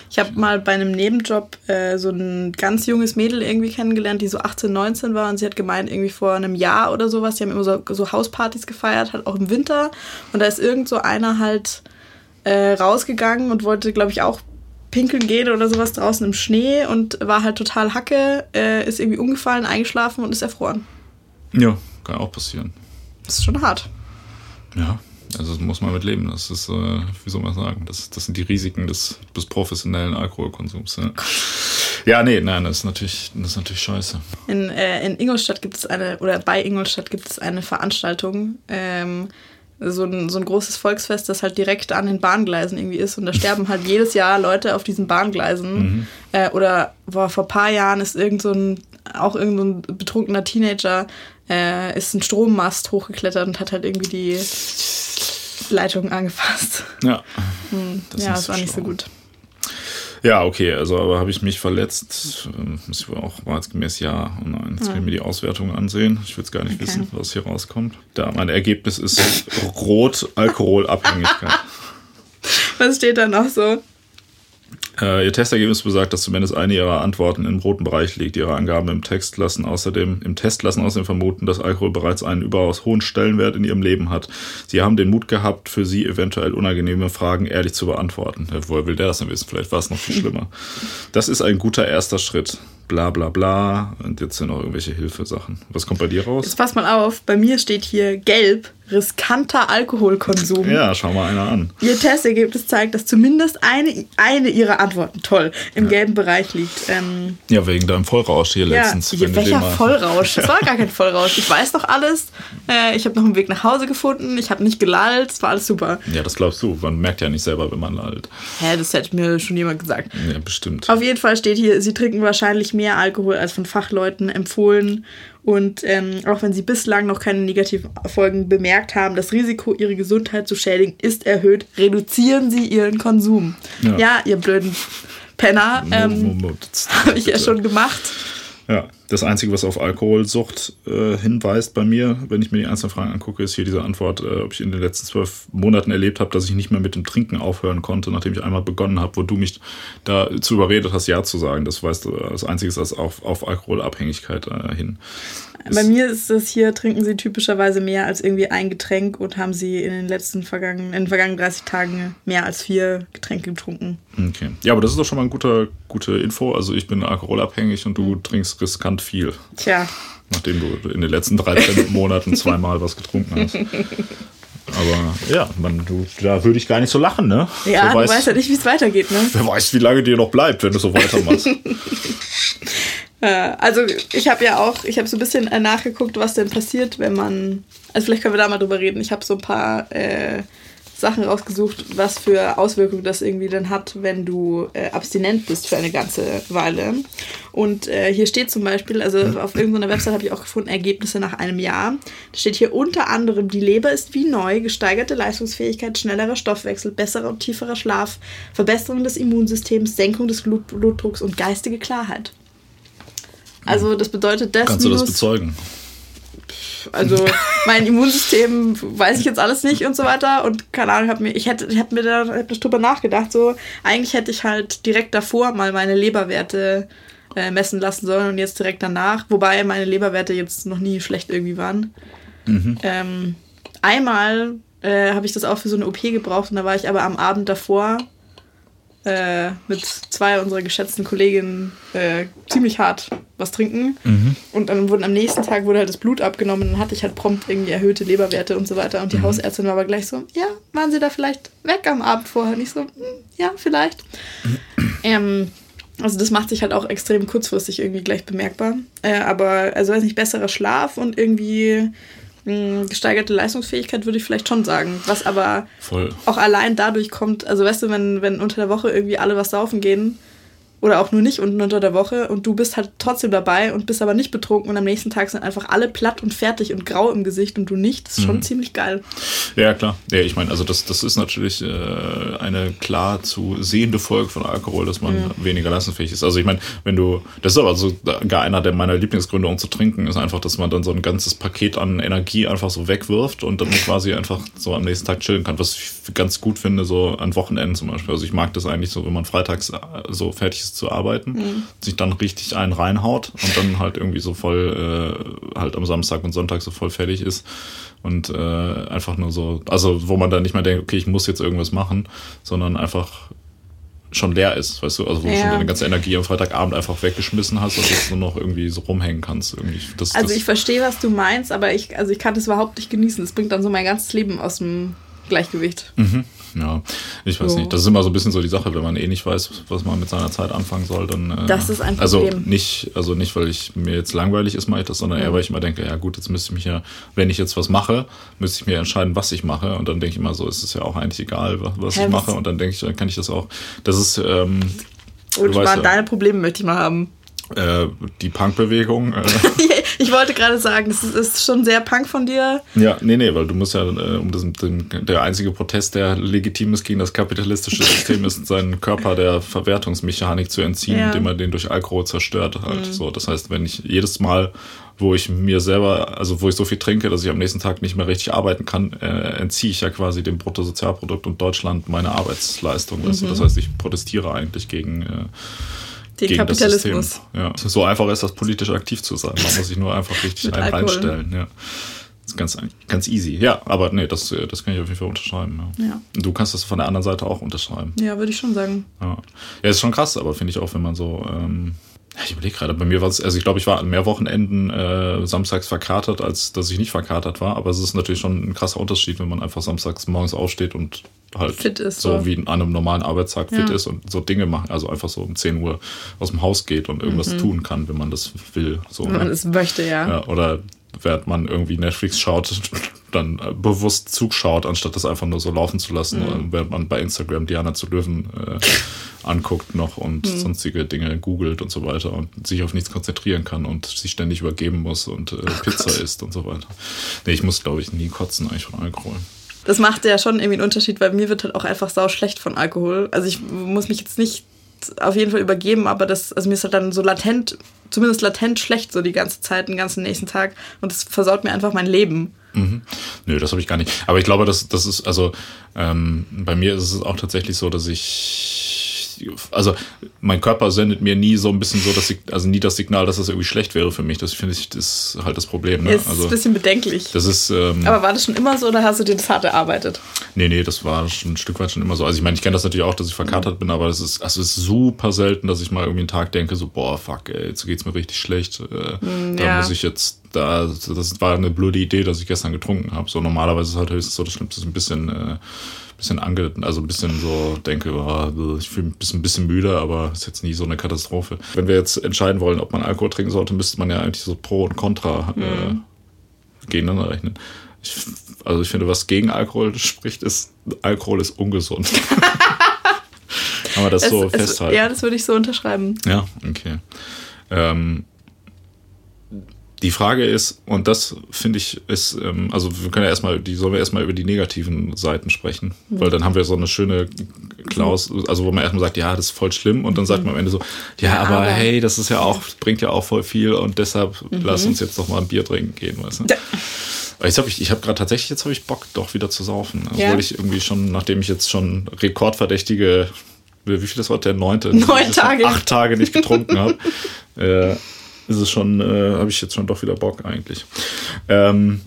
Ich habe mal bei einem Nebenjob äh, so ein ganz junges Mädel irgendwie kennengelernt, die so 18, 19 war und sie hat gemeint, irgendwie vor einem Jahr oder sowas, die haben immer so, so Hauspartys gefeiert, halt auch im Winter und da ist irgend so einer halt äh, rausgegangen und wollte, glaube ich, auch pinkeln gehen oder sowas draußen im Schnee und war halt total hacke, äh, ist irgendwie umgefallen, eingeschlafen und ist erfroren. Ja, kann auch passieren. Das ist schon hart. Ja, also das muss man mit leben. Das ist, äh, wie soll man sagen, das, das sind die Risiken des, des professionellen Alkoholkonsums. Ja. ja, nee, nein, das ist natürlich, das ist natürlich scheiße. In, äh, in Ingolstadt gibt es eine, oder bei Ingolstadt gibt es eine Veranstaltung, ähm, so ein, so ein großes Volksfest, das halt direkt an den Bahngleisen irgendwie ist. Und da sterben halt jedes Jahr Leute auf diesen Bahngleisen. Äh, oder boah, vor ein paar Jahren ist irgend so ein, auch irgend so ein betrunkener Teenager, äh, ist ein Strommast hochgeklettert und hat halt irgendwie die Leitung angefasst. Ja, ja, das war nicht so schlau. gut. Ja, okay, also aber habe ich mich verletzt, ähm, muss ich wohl auch wahrheitsgemäß ja. Oh nein, jetzt will ich mir die Auswertung ansehen. Ich will jetzt gar nicht Okay. wissen, was hier rauskommt. Da, mein Ergebnis ist rot Alkoholabhängigkeit. Was steht da noch so? Äh, ihr Testergebnis besagt, dass zumindest eine ihrer Antworten im roten Bereich liegt. Ihre Angaben im Text lassen außerdem, im Test lassen außerdem vermuten, dass Alkohol bereits einen überaus hohen Stellenwert in ihrem Leben hat. Sie haben den Mut gehabt, für sie eventuell unangenehme Fragen ehrlich zu beantworten. Ja, woher will der das denn wissen? Vielleicht war es noch viel schlimmer. Das ist ein guter erster Schritt. Bla bla bla. Und jetzt sind noch irgendwelche Hilfesachen. Was kommt bei dir raus? Jetzt pass mal auf, bei mir steht hier gelb, riskanter Alkoholkonsum. Ja, schau mal einer an. Ihr Testergebnis zeigt, dass zumindest eine, eine ihrer Antworten, toll, im gelben Bereich liegt. Ähm, Ja, wegen deinem Vollrausch hier letztens. ja, du den welcher Vollrausch? Das war gar kein Vollrausch. Ich weiß doch alles. Äh, ich habe noch einen Weg nach Hause gefunden. Ich habe nicht gelallt. Es war alles super. Ja, das glaubst du. Man merkt ja nicht selber, wenn man lallt. Hä, das hätte mir schon jemand gesagt. Ja, bestimmt. Auf jeden Fall steht hier, sie trinken wahrscheinlich mehr Alkohol als von Fachleuten empfohlen. Und ähm, auch wenn sie bislang noch keine negativen Folgen bemerkt haben, das Risiko, ihre Gesundheit zu schädigen, ist erhöht. Reduzieren sie ihren Konsum. Ja, Ja. ihr blöden Penner. Ähm, Habe ich ja schon gemacht. Ja, das Einzige, was auf Alkoholsucht äh, hinweist bei mir, wenn ich mir die einzelnen Fragen angucke, ist hier diese Antwort, äh, ob ich in den letzten zwölf Monaten erlebt habe, dass ich nicht mehr mit dem Trinken aufhören konnte, nachdem ich einmal begonnen habe, wo du mich dazu überredet hast, Ja zu sagen. Das weißt du, das Einzige ist das auf, auf Alkoholabhängigkeit äh, hin. Bei mir ist es hier, trinken sie typischerweise mehr als irgendwie ein Getränk und haben sie in den letzten vergangenen, in den vergangenen 30 Tagen mehr als vier Getränke getrunken. Okay. Ja, aber das ist doch schon mal eine gute, gute Info. Also ich bin alkoholabhängig und du trinkst riskant viel, Tja, nachdem du in den letzten 13 Monaten zweimal was getrunken hast. Aber ja, man, du, da würde ich gar nicht so lachen, ne? ja, Wer du weiß, weißt ja nicht, wie es weitergeht, ne? wer weiß, wie lange dir noch bleibt, wenn du so weitermachst. Äh, also ich habe ja auch, ich habe so ein bisschen äh, nachgeguckt, was denn passiert, wenn man, also vielleicht können wir da mal drüber reden. Ich habe so ein paar äh, Sachen rausgesucht, was für Auswirkungen das irgendwie dann hat, wenn du äh, abstinent bist für eine ganze Weile. Und äh, hier steht zum Beispiel, also auf irgendeiner Website habe ich auch gefunden, Ergebnisse nach einem Jahr. Da steht hier unter anderem, die Leber ist wie neu, gesteigerte Leistungsfähigkeit, schnellerer Stoffwechsel, besserer und tieferer Schlaf, Verbesserung des Immunsystems, Senkung des Blut Blutdrucks und geistige Klarheit. Also das bedeutet das Kannst du das bezeugen? also mein Immunsystem weiß ich jetzt alles nicht und so weiter und keine Ahnung, hab mir, ich hätte, ich hab mir da hab drüber nachgedacht, so eigentlich hätte ich halt direkt davor mal meine Leberwerte äh, messen lassen sollen und jetzt direkt danach, wobei meine Leberwerte jetzt noch nie schlecht irgendwie waren. Ähm, einmal äh, habe ich das auch für so eine OP gebraucht und da war ich aber am Abend davor äh, mit zwei unserer geschätzten Kolleginnen äh, ziemlich hart was trinken. Und dann wurden am nächsten Tag wurde halt das Blut abgenommen und dann hatte ich halt prompt irgendwie erhöhte Leberwerte und so weiter. Und die Hausärztin war aber gleich so, ja, waren Sie da vielleicht weg am Abend vorher? Nicht so, hm, ja, vielleicht. ähm, also das macht sich halt auch extrem kurzfristig irgendwie gleich bemerkbar. Äh, aber, also weiß nicht, besserer Schlaf und irgendwie mh, gesteigerte Leistungsfähigkeit würde ich vielleicht schon sagen. Was aber Voll. auch allein dadurch kommt, also weißt du, wenn, wenn unter der Woche irgendwie alle was saufen gehen oder auch nur nicht unten unter der Woche und du bist halt trotzdem dabei und bist aber nicht betrunken und am nächsten Tag sind einfach alle platt und fertig und grau im Gesicht und du nicht, das ist schon ziemlich geil. Ja, klar. Ja, ich meine, also das, das ist natürlich äh, eine klar zu sehende Folge von Alkohol, dass man weniger leistungsfähig ist. Also ich meine, wenn du, das ist aber so gar einer der meiner Lieblingsgründe, um zu trinken, ist einfach, dass man dann so ein ganzes Paket an Energie einfach so wegwirft und dann quasi einfach so am nächsten Tag chillen kann. Was ich ganz gut finde, so an Wochenenden zum Beispiel. Also ich mag das eigentlich so, wenn man freitags äh, so fertig ist zu arbeiten, sich dann richtig einen reinhaut und dann halt irgendwie so voll äh, halt am Samstag und Sonntag so voll fertig ist und äh, einfach nur so, also wo man dann nicht mehr denkt, okay, ich muss jetzt irgendwas machen, sondern einfach schon leer ist, weißt du, also wo du Ja. schon deine ganze Energie am Freitagabend einfach weggeschmissen hast und jetzt nur noch irgendwie so rumhängen kannst. Irgendwie. Das, Also das, ich verstehe, was du meinst, aber ich, also ich kann das überhaupt nicht genießen. Das bringt dann so mein ganzes Leben aus dem Gleichgewicht. Mhm. Ja, ich weiß So. nicht. Das ist immer so ein bisschen so die Sache, wenn man eh nicht weiß, was man mit seiner Zeit anfangen soll, dann. Äh, Das ist ein Also Problem. nicht, also nicht, weil ich mir jetzt langweilig ist, mache ich das, sondern eher, weil ich immer denke, ja gut, jetzt müsste ich mich ja, wenn ich jetzt was mache, müsste ich mir entscheiden, was ich mache. Und dann denke ich immer so, ist es ja auch eigentlich egal, was, was ich mache. Und dann denke ich, dann kann ich das auch. Das ist, ähm, Und du weißt deine Probleme möchte ich mal haben. Äh, die Punkbewegung. Äh. ich wollte gerade sagen, das ist, ist, schon sehr Punk von dir. Ja, nee, nee, weil du musst ja, äh, um das, den, der einzige Protest, der legitim ist gegen das kapitalistische System, ist, seinen Körper der Verwertungsmechanik zu entziehen, ja. indem man den durch Alkohol zerstört halt. Mhm. So, das heißt, wenn ich jedes Mal wo ich mir selber, also wo ich so viel trinke, dass ich am nächsten Tag nicht mehr richtig arbeiten kann, äh, entziehe ich ja quasi dem Bruttosozialprodukt und Deutschland meine Arbeitsleistung. Mhm. Das heißt, ich protestiere eigentlich gegen äh, den gegen Kapitalismus. Ja. So einfach ist das, politisch aktiv zu sein. Man muss sich nur einfach richtig ein reinstellen. Ja. Das ist ganz, ganz easy. Ja, aber nee, das, das kann ich auf jeden Fall unterschreiben. Ja. ja. Du kannst das von der anderen Seite auch unterschreiben. Ja, würde ich schon sagen. Ja, ja ist schon krass, aber finde ich auch, wenn man so. Ähm, ich überlege gerade, bei mir war es, also ich glaube, ich war an mehr Wochenenden äh, samstags verkatert, als dass ich nicht verkatert war. Aber es ist natürlich schon ein krasser Unterschied, wenn man einfach samstags morgens aufsteht und halt fit ist, so, so. wie an einem normalen Arbeitstag ja. fit ist und so Dinge macht, also einfach so um 10 Uhr aus dem Haus geht und irgendwas mhm. tun kann, wenn man das will. So, wenn man es möchte, ja. ja. Oder während man irgendwie Netflix schaut, dann bewusst zuschaut, anstatt das einfach nur so laufen zu lassen, mhm. während man bei Instagram Diana zu Löwen äh, anguckt noch und mhm. sonstige Dinge googelt und so weiter und sich auf nichts konzentrieren kann und sich ständig übergeben muss und äh, Pizza Gott. isst und so weiter. Nee, ich muss, glaube ich, nie kotzen eigentlich von Alkohol. Das macht ja schon irgendwie einen Unterschied, weil mir wird halt auch einfach sau schlecht von Alkohol. Also ich muss mich jetzt nicht auf jeden Fall übergeben, aber das, also mir ist halt dann so latent, zumindest latent schlecht so die ganze Zeit, den ganzen nächsten Tag und das versaut mir einfach mein Leben. Mhm. Nö, das habe ich gar nicht. Aber ich glaube, das, das ist, also ähm, bei mir ist es auch tatsächlich so, dass ich also mein Körper sendet mir nie so ein bisschen so, ich, also nie das Signal, dass das irgendwie schlecht wäre für mich. Das finde ich, das ist halt das Problem. Ne? Ist also, ein bisschen bedenklich. Das ist. Ähm, Aber war das schon immer so oder hast du dir das hart erarbeitet? Nee, nee, das war schon ein Stück weit schon immer so. Also ich meine, ich kenne das natürlich auch, dass ich verkatert mhm. bin, aber es ist, also es ist super selten, dass ich mal irgendwie einen Tag denke, so, boah, fuck, ey, jetzt geht's mir richtig schlecht. Äh, mhm, da ja. muss ich jetzt da, das war eine blöde Idee, dass ich gestern getrunken habe. So normalerweise ist halt höchstens so, das Schlimmste ist ein bisschen äh, bisschen ange, also ein bisschen so denke, oh, ich fühle mich ein bisschen müde, aber ist jetzt nie so eine Katastrophe. Wenn wir jetzt entscheiden wollen, ob man Alkohol trinken sollte, müsste man ja eigentlich so Pro und Contra äh, mhm. gegeneinander rechnen. Ich, also ich finde, was gegen Alkohol spricht, ist, Alkohol ist ungesund. Kann man das es, so festhalten? ja, das würde ich so unterschreiben. Ja, okay. Ähm, die Frage ist, und das finde ich ist, ähm, also wir können ja erstmal, die sollen wir erstmal über die negativen Seiten sprechen, mhm. weil dann haben wir so eine schöne Klaus, also wo man erstmal sagt, ja, das ist voll schlimm und dann sagt mhm. man am Ende so, ja, ja aber, aber, hey, das ist ja auch, bringt ja auch voll viel und deshalb mhm. lass uns jetzt doch mal ein Bier trinken gehen, weißt du? Ja. Jetzt habe ich, ich habe gerade tatsächlich, jetzt habe ich Bock, doch wieder zu saufen. Also ja. ich irgendwie schon, nachdem ich jetzt schon rekordverdächtige, wie viel das war, der neunte? Neun Tage. Acht Tage nicht getrunken habe. äh, ist es schon, äh, habe ich jetzt schon doch wieder Bock eigentlich. Ähm,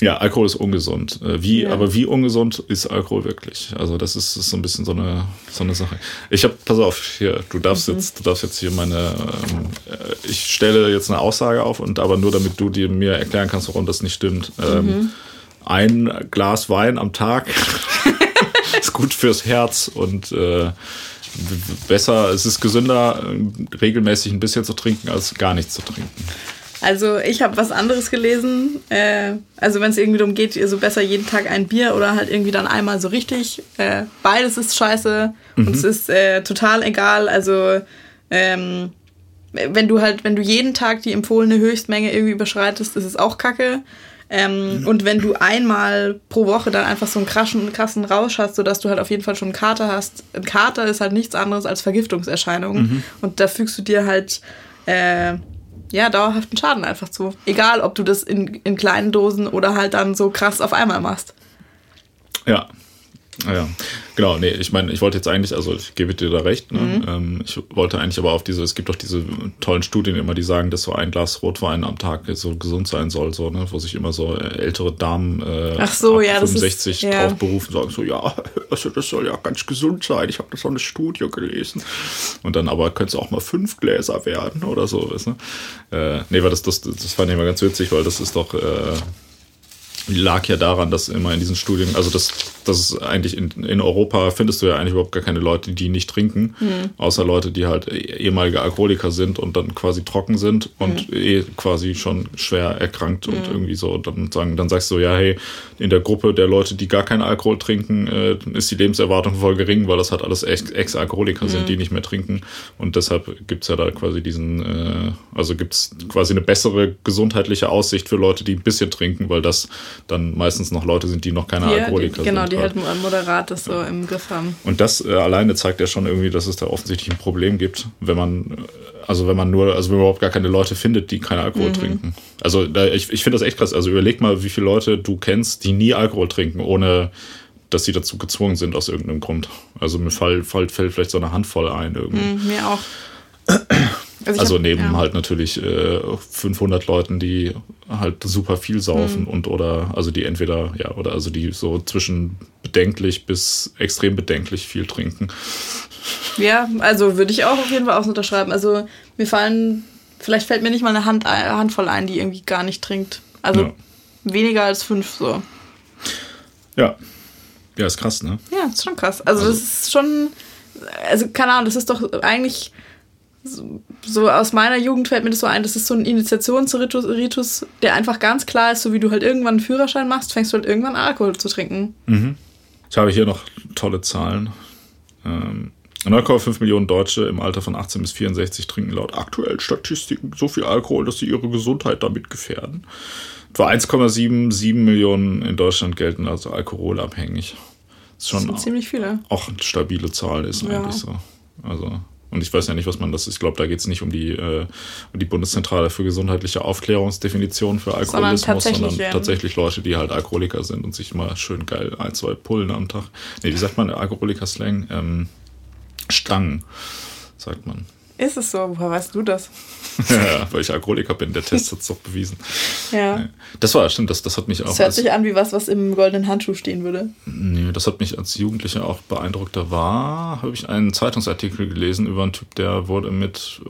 ja, Alkohol ist ungesund. Äh, wie, ja. aber wie ungesund ist Alkohol wirklich? Also das ist, ist so ein bisschen so eine, so eine Sache. Ich habe, pass auf, hier, du darfst mhm. jetzt, du darfst jetzt hier meine, ähm, äh, ich stelle jetzt eine Aussage auf und aber nur damit du dir mir erklären kannst, warum das nicht stimmt. Ähm, mhm. Ein Glas Wein am Tag ist gut fürs Herz und äh, besser, es ist gesünder, regelmäßig ein bisschen zu trinken, als gar nichts zu trinken. Also ich habe was anderes gelesen. Äh, also wenn es irgendwie darum geht, so besser jeden Tag ein Bier oder halt irgendwie dann einmal so richtig. Äh, beides ist scheiße mhm. und es ist äh, total egal. Also ähm, wenn du halt, wenn du jeden Tag die empfohlene Höchstmenge irgendwie überschreitest, ist es auch kacke. Ähm, und wenn du einmal pro Woche dann einfach so einen krassen, krassen Rausch hast, sodass du halt auf jeden Fall schon einen Kater hast. Ein Kater ist halt nichts anderes als Vergiftungserscheinungen. Mhm. Und da fügst du dir halt äh, ja, dauerhaften Schaden einfach zu. Egal, ob du das in, in kleinen Dosen oder halt dann so krass auf einmal machst. Ja, ja, genau, nee, ich meine, ich wollte jetzt eigentlich, also ich gebe dir da recht, ne? Mhm. Ähm, ich wollte eigentlich aber auf diese, es gibt doch diese tollen Studien immer, die sagen, dass so ein Glas Rotwein am Tag so gesund sein soll, so, ne, wo sich immer so ältere Damen äh, Ach so, ja, 65 ist, drauf berufen, sagen so, ja, also das soll ja ganz gesund sein, ich habe das so eine Studie gelesen. Und dann aber könnte es auch mal fünf Gläser werden oder so, weißt du? Äh, nee, weil das, das, das fand ich immer ganz witzig, weil das ist doch, äh, lag ja daran, dass immer in diesen Studien, also das, das ist eigentlich in, in Europa findest du ja eigentlich überhaupt gar keine Leute, die nicht trinken, Mhm. außer Leute, die halt ehemalige Alkoholiker sind und dann quasi trocken sind und Mhm. eh quasi schon schwer erkrankt und irgendwie so und dann sagen, dann sagst du ja, hey, in der Gruppe der Leute, die gar keinen Alkohol trinken, äh, ist die Lebenserwartung voll gering, weil das halt alles Ex- Ex-Alkoholiker sind, die nicht mehr trinken und deshalb gibt's ja da quasi diesen, äh, also gibt's quasi eine bessere gesundheitliche Aussicht für Leute, die ein bisschen trinken, weil das dann meistens noch Leute sind, die noch keine Die, die, Alkoholiker genau, sind. die halt. halt moderat das so im Griff haben. Und das äh, alleine zeigt ja schon irgendwie, dass es da offensichtlich ein Problem gibt, wenn man, äh, also wenn man nur, also wenn man überhaupt gar keine Leute findet, die keinen Alkohol trinken. Also da, ich, ich finde das echt krass. Also überleg mal, wie viele Leute du kennst, die nie Alkohol trinken, ohne dass sie dazu gezwungen sind aus irgendeinem Grund. Also mir fall, fall, fällt vielleicht so eine Handvoll ein irgendwie. Mhm, mir auch. Ich Also hab- neben ja. halt natürlich äh, 500 Leuten, die halt super viel saufen Mhm. und oder also die entweder ja oder also die so zwischen bedenklich bis extrem bedenklich viel trinken. Ja, also würde ich auch auf jeden Fall auch unterschreiben. Also mir fallen, vielleicht fällt mir nicht mal eine Hand, eine Handvoll ein, die irgendwie gar nicht trinkt. Also Ja. weniger als fünf so. Ja. Ja, ist krass, ne? Ja, ist schon krass. Also, Also- das ist schon, also keine Ahnung, das ist doch eigentlich so, so aus meiner Jugend fällt mir das so ein, das ist so ein Initiationsritus, Ritus, der einfach ganz klar ist, so wie du halt irgendwann einen Führerschein machst, fängst du halt irgendwann an, Alkohol zu trinken. Ich habe hier noch tolle Zahlen. Ähm, 9,5 Millionen Deutsche im Alter von 18 bis 64 trinken laut aktuellen Statistiken so viel Alkohol, dass sie ihre Gesundheit damit gefährden. Etwa 1,77 Millionen in Deutschland gelten als alkoholabhängig. Das ist Das schon sind ziemlich viele. auch eine stabile Zahl ist Ja. eigentlich so. Also, und ich weiß ja nicht, was man das ist. Ich glaube, da geht es nicht um die, äh, um die Bundeszentrale für gesundheitliche Aufklärungsdefinition für Alkoholismus, tatsächlich, sondern ähm, tatsächlich Leute, die halt Alkoholiker sind und sich mal schön geil ein, zwei Pullen am Tag. Nee, wie sagt man Alkoholiker-Slang? Ähm, Stangen, sagt man. Ist es so? Woher weißt du das? ja, weil ich Alkoholiker bin, der Test hat es doch bewiesen. Ja. Das war, stimmt, das, das hat mich auch. Das hört sich an wie was, was im goldenen Handschuh stehen würde. Nee, das hat mich als Jugendlicher auch beeindruckt. Da war, habe ich einen Zeitungsartikel gelesen über einen Typ, der wurde mit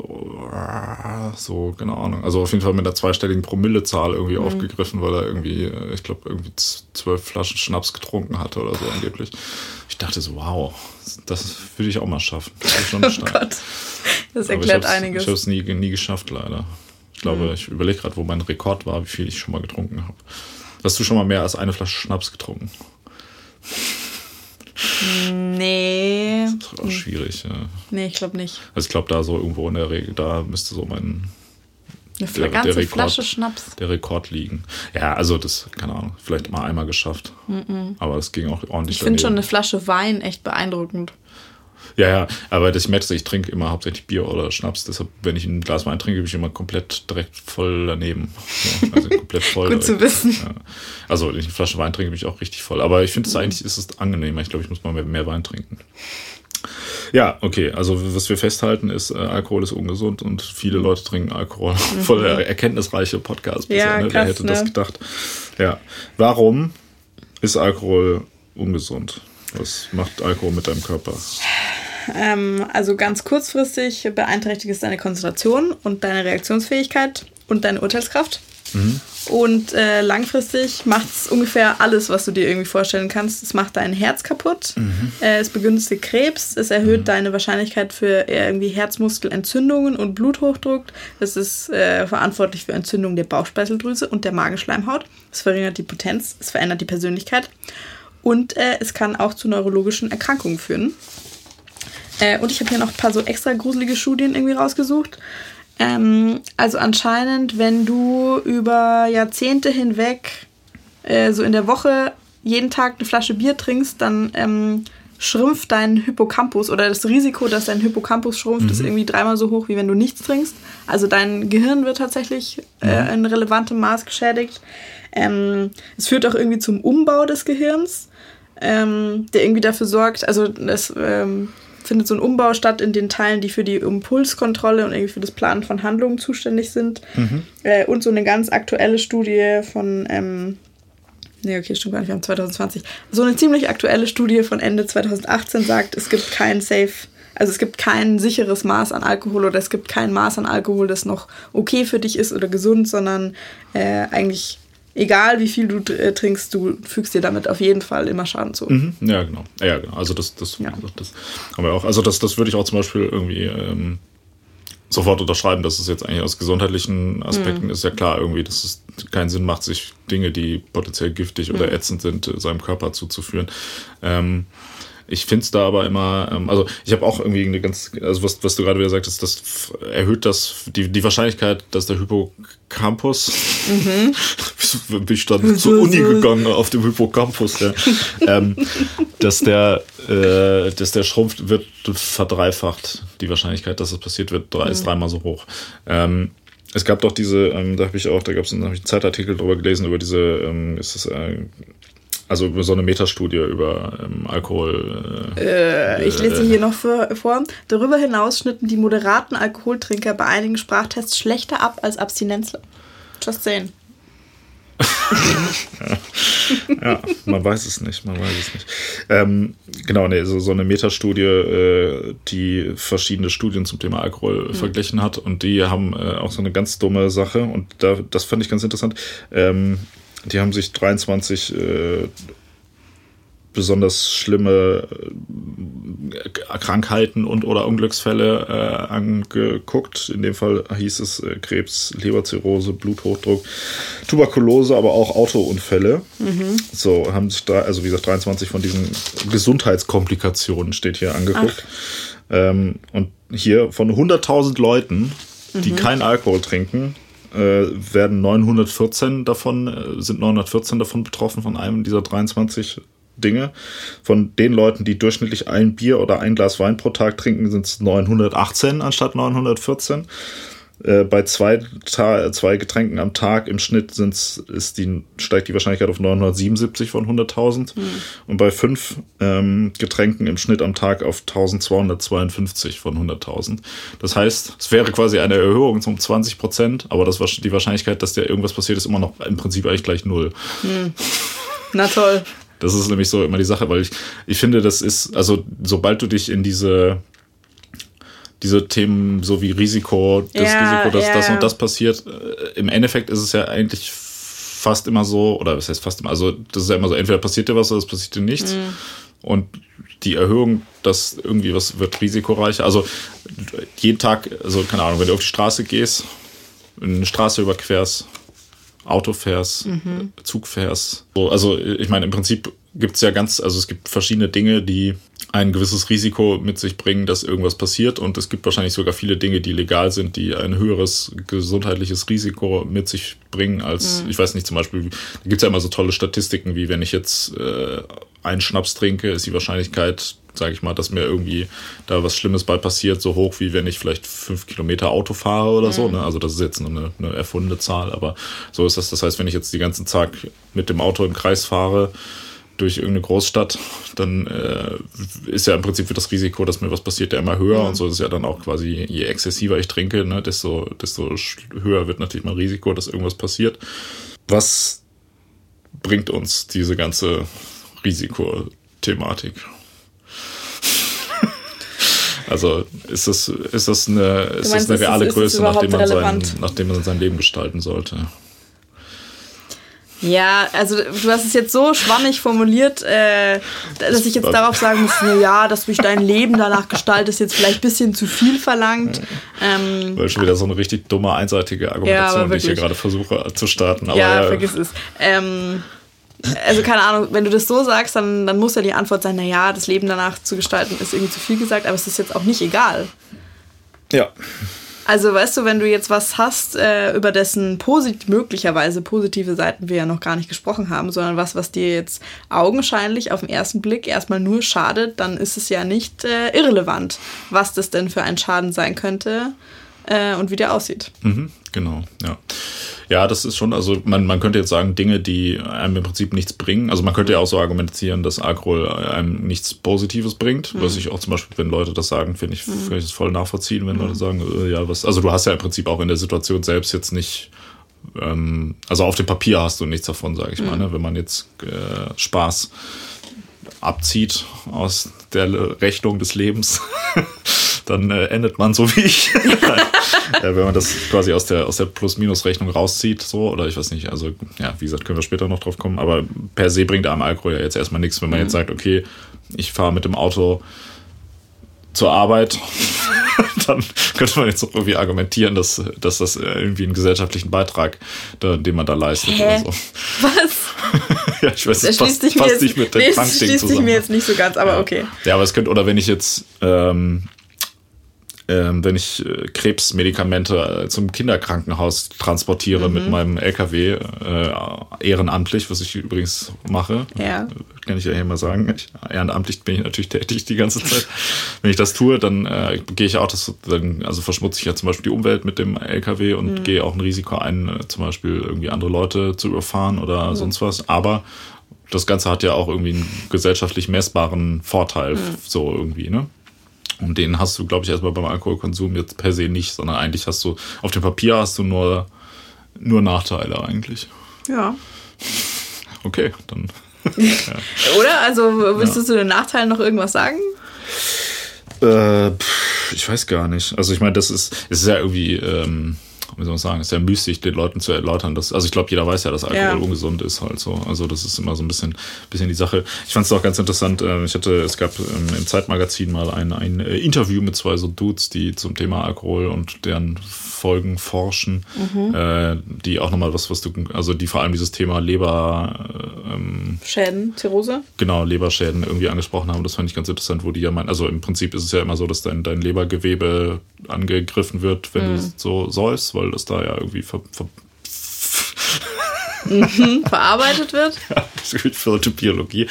so, keine Ahnung, also auf jeden Fall mit einer zweistelligen Promillezahl irgendwie aufgegriffen, weil er irgendwie, äh, ich glaube, irgendwie zwölf Flaschen Schnaps getrunken hatte oder so angeblich. Ich dachte so, wow, das würde ich auch mal schaffen. Das ist schon Oh. Gott. Das erklärt ich einiges. Ich habe es nie, nie geschafft, leider. Ich glaube, ich überlege gerade, wo mein Rekord war, wie viel ich schon mal getrunken habe. Hast du schon mal mehr als eine Flasche Schnaps getrunken? Nee. Das ist auch schwierig. Ja. Nee, ich glaube nicht. Also ich glaube, da so irgendwo in der Regel, da müsste so mein Eine Der- ganze der Rekord. Flasche Schnaps. der Rekord liegen. Ja, also das, keine Ahnung, vielleicht mal einmal geschafft. Aber das ging auch ordentlich. Ich finde schon eine. Flasche Wein echt beeindruckend. Ja, ja, aber das, ich merke, ich trinke immer hauptsächlich Bier oder Schnaps. Deshalb, wenn ich ein Glas Wein trinke, bin ich immer komplett direkt voll daneben. So, also komplett voll. Gut zu direkt. wissen. Ja. Also, wenn ich eine Flasche Wein trinke, bin ich auch richtig voll. Aber ich finde es eigentlich, ist es angenehmer. Ich glaube, ich muss mal mehr, mehr Wein trinken. Ja, okay. Also, was wir festhalten, ist, äh, Alkohol ist ungesund und viele Leute trinken Alkohol. Voll der erkenntnisreiche Podcast bisher, Mhm. Ja, ne? Wer hätte das ne? gedacht? Ja. Warum ist Alkohol ungesund? Was macht Alkohol mit deinem Körper? Ähm, also ganz kurzfristig beeinträchtigt es deine Konzentration und deine Reaktionsfähigkeit und deine Urteilskraft. Und äh, langfristig macht es ungefähr alles, was du dir irgendwie vorstellen kannst. Es macht dein Herz kaputt, äh, es begünstigt Krebs, es erhöht deine Wahrscheinlichkeit für irgendwie Herzmuskelentzündungen und Bluthochdruck. Es ist äh, verantwortlich für Entzündung der Bauchspeicheldrüse und der Magenschleimhaut. Es verringert die Potenz, es verändert die Persönlichkeit und äh, es kann auch zu neurologischen Erkrankungen führen. Äh, und ich habe hier noch ein paar so extra gruselige Studien irgendwie rausgesucht. Ähm, also anscheinend, wenn du über Jahrzehnte hinweg äh, so in der Woche jeden Tag eine Flasche Bier trinkst, dann ähm, schrumpft dein Hippocampus oder das Risiko, dass dein Hippocampus schrumpft, ist irgendwie dreimal so hoch, wie wenn du nichts trinkst. Also dein Gehirn wird tatsächlich äh, in relevantem Maß geschädigt. Ähm, es führt auch irgendwie zum Umbau des Gehirns, ähm, der irgendwie dafür sorgt, also es ähm, findet so ein Umbau statt in den Teilen, die für die Impulskontrolle und irgendwie für das Planen von Handlungen zuständig sind. Äh, und so eine ganz aktuelle Studie von, ähm, nee, okay, stimmt gar nicht, wir haben 2020. So eine ziemlich aktuelle Studie von Ende 2018 sagt, es gibt kein Safe, also es gibt kein sicheres Maß an Alkohol oder es gibt kein Maß an Alkohol, das noch okay für dich ist oder gesund, sondern äh, eigentlich egal wie viel du äh, trinkst, du fügst dir damit auf jeden Fall immer Schaden zu. Mhm. Ja, genau. Ja, genau. Also das, das, Ja. das haben wir auch. Also das, das würde ich auch zum Beispiel irgendwie ähm, sofort unterschreiben, dass es jetzt eigentlich aus gesundheitlichen Aspekten Mhm. ist ja klar irgendwie, dass es keinen Sinn macht, sich Dinge, die potenziell giftig Mhm. oder ätzend sind, äh, seinem Körper zuzuführen. Ähm, ich finde es da aber immer, ähm, also ich habe auch irgendwie eine ganz, also was, was du gerade wieder sagtest, das erhöht das die, die Wahrscheinlichkeit, dass der Hippocampus, bin ich dann zur Uni gegangen auf dem Hippocampus, ja, ähm, dass der, äh, dass der schrumpft, wird verdreifacht. Die Wahrscheinlichkeit, dass es passiert wird, drei, ist dreimal so hoch. Ähm, es gab doch diese, ähm, da habe ich auch, da gab es einen, einen Zeitartikel drüber gelesen über diese, ähm, ist das, äh, also so eine Metastudie über ähm, Alkohol. Äh, Äh, ich lese hier noch für, vor. Darüber hinaus schnitten die moderaten Alkoholtrinker bei einigen Sprachtests schlechter ab als Abstinenzler. Just saying. ja, man weiß es nicht, man weiß es nicht. Ähm, genau, nee, so, so eine Metastudie, äh, die verschiedene Studien zum Thema Alkohol verglichen hat und die haben äh, auch so eine ganz dumme Sache und da, das fand ich ganz interessant. Ähm, die haben sich 23 äh, besonders schlimme äh, Krankheiten und oder Unglücksfälle äh, angeguckt. In dem Fall hieß es äh, Krebs, Leberzirrhose, Bluthochdruck, Tuberkulose, aber auch Autounfälle. So haben sich da, also wie gesagt, 23 von diesen Gesundheitskomplikationen steht hier angeguckt. Ähm, und hier von 100.000 Leuten, die keinen Alkohol trinken, werden 914 davon, äh, sind 914 davon betroffen von einem dieser 23 Dinge. Von den Leuten, die durchschnittlich ein Bier oder ein Glas Wein pro Tag trinken, sind es 918 anstatt 914. Äh, bei zwei, Ta zwei Getränken am Tag im Schnitt sind's, ist die, steigt die Wahrscheinlichkeit auf 977 von 100.000. Und bei fünf ähm, Getränken im Schnitt am Tag auf 1252 von 100.000. Das heißt, es wäre quasi eine Erhöhung um 20 Prozent, aber das, die Wahrscheinlichkeit, dass dir irgendwas passiert, ist immer noch im Prinzip eigentlich gleich null. Na toll. Das ist nämlich so immer die Sache, weil ich, ich finde, das ist, also sobald du dich in diese, diese Themen so wie Risiko, das Ja, Risiko, dass ja, das und das passiert, äh, im Endeffekt ist es ja eigentlich fast immer so, oder was heißt fast immer, also das ist ja immer so, entweder passiert dir was oder es passiert dir nichts. Mhm. Und die Erhöhung, dass irgendwie was wird risikoreicher. Also jeden Tag, also keine Ahnung, wenn du auf die Straße gehst, eine Straße überquerst, Auto fährst, Mhm. Zug fährst. So, also ich meine, im Prinzip gibt es ja ganz, also es gibt verschiedene Dinge, die ein gewisses Risiko mit sich bringen, dass irgendwas passiert. Und es gibt wahrscheinlich sogar viele Dinge, die legal sind, die ein höheres gesundheitliches Risiko mit sich bringen, als, ich weiß nicht, zum Beispiel, da gibt es ja immer so tolle Statistiken, wie wenn ich jetzt äh, einen Schnaps trinke, ist die Wahrscheinlichkeit, sage ich mal, dass mir irgendwie da was Schlimmes bei passiert, so hoch, wie wenn ich vielleicht fünf Kilometer Auto fahre oder so. Ne? Also das ist jetzt nur eine, eine erfundene Zahl, aber so ist das. Das heißt, wenn ich jetzt den ganzen Tag mit dem Auto im Kreis fahre, durch irgendeine Großstadt, dann äh, ist ja im Prinzip das Risiko, dass mir was passiert, ja immer höher. Und so ist ja dann auch quasi, je exzessiver ich trinke, ne, desto, desto höher wird natürlich mein Risiko, dass irgendwas passiert. Was bringt uns diese ganze Risikothematik? Also ist das, ist das eine, ist meinst, das eine reale ist Größe, nachdem man, sein, nachdem man sein Leben gestalten sollte? Ja, also du hast es jetzt so schwammig formuliert, äh, dass ich jetzt darauf sagen muss, ja, dass du dich dein Leben danach gestaltest, ist jetzt vielleicht ein bisschen zu viel verlangt. Ähm, Weil schon wieder so eine richtig dumme, einseitige Argumentation, aber die ich hier gerade versuche zu starten. Aber ja, ja, vergiss es. Ähm, also keine Ahnung, wenn du das so sagst, dann, dann muss ja die Antwort sein, na ja, das Leben danach zu gestalten ist irgendwie zu viel gesagt, aber es ist jetzt auch nicht egal. ja. Also weißt du, wenn du jetzt was hast, äh, über dessen posit möglicherweise positive Seiten wir ja noch gar nicht gesprochen haben, sondern was, was dir jetzt augenscheinlich auf den ersten Blick erstmal nur schadet, dann ist es ja nicht äh, irrelevant, was das denn für ein Schaden sein könnte äh, und wie der aussieht. Mhm, genau, ja. Ja, das ist schon, also man, man könnte jetzt sagen, Dinge, die einem im Prinzip nichts bringen. Also man könnte ja auch so argumentieren, dass Alkohol einem nichts Positives bringt. Was ich auch zum Beispiel, wenn Leute das sagen, finde ich, finde ich das voll nachvollziehen, wenn Leute sagen, äh, ja, was, also du hast ja im Prinzip auch in der Situation selbst jetzt nicht, ähm, also auf dem Papier hast du nichts davon, sage ich mal, ne? wenn man jetzt äh, Spaß abzieht aus der Rechnung des Lebens, dann äh, endet man so wie ich. ja, wenn man das quasi aus der, aus der Plus-Minus-Rechnung rauszieht, so, oder ich weiß nicht, also ja, wie gesagt, können wir später noch drauf kommen, aber per se bringt einem Alkohol ja jetzt erstmal nichts, wenn man mhm. jetzt sagt, okay, ich fahre mit dem Auto zur Arbeit, dann könnte man jetzt auch irgendwie argumentieren, dass, dass das irgendwie einen gesellschaftlichen Beitrag, den man da leistet Hä? oder so. Was? ja, ich weiß, das passt, passt jetzt, nicht mit dem nee, Das schließt sich mir jetzt nicht so ganz, aber ja. okay. Ja, aber es könnte, oder wenn ich jetzt ähm, wenn ich äh, Krebsmedikamente äh, zum Kinderkrankenhaus transportiere mhm. mit meinem LKW, äh, ehrenamtlich, was ich übrigens mache. Ja. Kann ich ja hier mal sagen. Ich, ehrenamtlich bin ich natürlich tätig die ganze Zeit. wenn ich das tue, dann äh, gehe ich auch das, dann, also verschmutze ich ja zum Beispiel die Umwelt mit dem LKW und mhm. gehe auch ein Risiko ein, äh, zum Beispiel irgendwie andere Leute zu überfahren oder mhm. sonst was. Aber das Ganze hat ja auch irgendwie einen gesellschaftlich messbaren Vorteil, mhm. so irgendwie, ne? Und den hast du, glaube ich, erstmal beim Alkoholkonsum jetzt per se nicht, sondern eigentlich hast du, auf dem Papier hast du nur, nur Nachteile eigentlich. Ja. Okay, dann. ja. Oder? Also, willst ja. du zu den Nachteilen noch irgendwas sagen? Äh, pff, ich weiß gar nicht. Also, ich meine, das ist, ist ja irgendwie. Ähm, wie soll man sagen, ist ja müßig, den Leuten zu erläutern, dass, also ich glaube, jeder weiß ja, dass Alkohol ja. ungesund ist halt so. Also das ist immer so ein bisschen, bisschen die Sache. Ich fand es auch ganz interessant, äh, ich hatte, es gab ähm, im Zeitmagazin mal ein, ein äh, Interview mit zwei so Dudes, die zum Thema Alkohol und deren Folgen forschen, mhm. äh, die auch nochmal was, was du, also die vor allem dieses Thema Leber ähm, Schäden, Zirrhose? Genau, Leberschäden irgendwie angesprochen haben. Das fand ich ganz interessant, wo die ja meinen, also im Prinzip ist es ja immer so, dass dein, dein Lebergewebe angegriffen wird, wenn mhm. du so sollst, weil das da ja irgendwie ver, ver mhm, verarbeitet wird. Ja, das gilt für die Biologie.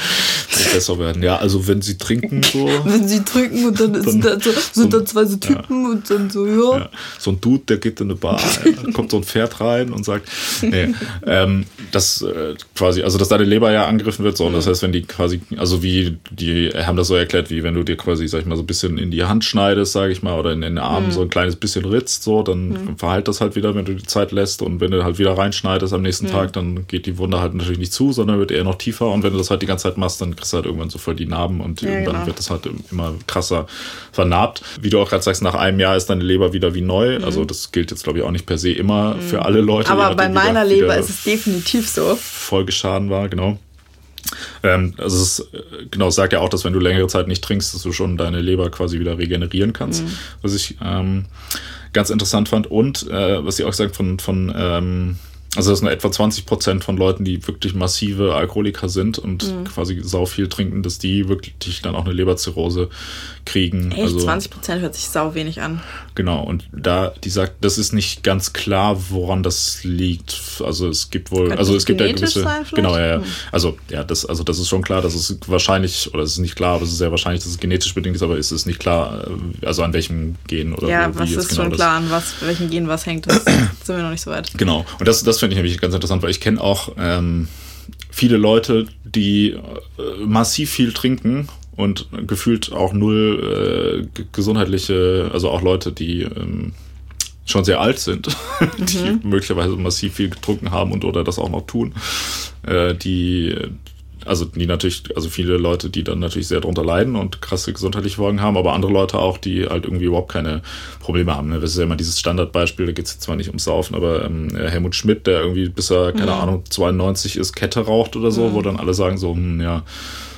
Professor werden. Ja, also wenn sie trinken so. wenn sie trinken und dann, dann sind, da so, sind so, da zwei so Typen ja. und dann so, ja. ja. So ein Dude, der geht in eine Bar, kommt so ein Pferd rein und sagt, nee, ähm, das äh, quasi, also dass deine Leber ja angegriffen wird, so, und das heißt, wenn die quasi, also wie, die haben das so erklärt, wie wenn du dir quasi, sag ich mal, so ein bisschen in die Hand schneidest, sag ich mal, oder in den Arm mhm. so ein kleines bisschen ritzt, so, dann mhm. verheilt das halt wieder, wenn du die Zeit lässt und wenn du halt wieder reinschneidest am nächsten mhm. Tag, dann geht die Wunde halt natürlich nicht zu, sondern wird eher noch tiefer und wenn du das halt die ganze Zeit machst, dann kriegst du halt irgendwann so voll die Narben und ja, irgendwann genau. wird das halt immer krasser vernarbt. Wie du auch gerade sagst, nach einem Jahr ist deine Leber wieder wie neu. Mhm. Also das gilt jetzt, glaube ich, auch nicht per se immer mhm. für alle Leute. Aber bei meiner Leber ist es definitiv so. Folgeschaden war, genau. Ähm, also es ist, genau, sagt ja auch, dass wenn du längere Zeit nicht trinkst, dass du schon deine Leber quasi wieder regenerieren kannst. Mhm. Was ich ähm, ganz interessant fand. Und äh, was sie auch sagt von, von ähm, also das sind etwa 20 Prozent von Leuten, die wirklich massive Alkoholiker sind und mhm. quasi sau viel trinken, dass die wirklich dann auch eine Leberzirrhose kriegen. Echt? Also, 20 Prozent hört sich sau wenig an. Genau, und da, die sagt, das ist nicht ganz klar, woran das liegt. Also es gibt wohl, Könnte also es gibt ja gewisse. Sein genau, ja, ja. Hm. Also, ja, das, also das ist schon klar, dass es wahrscheinlich, oder es ist nicht klar, aber es ist sehr wahrscheinlich, dass es genetisch bedingt ist, aber es ist nicht klar, äh, also an welchem Gen oder ja, wie was ist genau schon klar, an was, welchen Gen was hängt, das sind wir noch nicht so weit. Genau. Und das, das finde ich nämlich ganz interessant, weil ich kenne auch ähm, viele Leute, die äh, massiv viel trinken und gefühlt auch null äh, gesundheitliche, also auch Leute, die ähm, schon sehr alt sind, die mhm. möglicherweise massiv viel getrunken haben und oder das auch noch tun, äh, die also die natürlich, also viele Leute, die dann natürlich sehr darunter leiden und krasse gesundheitliche Folgen haben, aber andere Leute auch, die halt irgendwie überhaupt keine Probleme haben. Ne? Das ist ja immer dieses Standardbeispiel, da geht es zwar nicht ums Saufen, aber ähm, Helmut Schmidt, der irgendwie bis er, keine mhm. Ahnung, 92 ist, Kette raucht oder so, mhm. wo dann alle sagen so, hm, ja,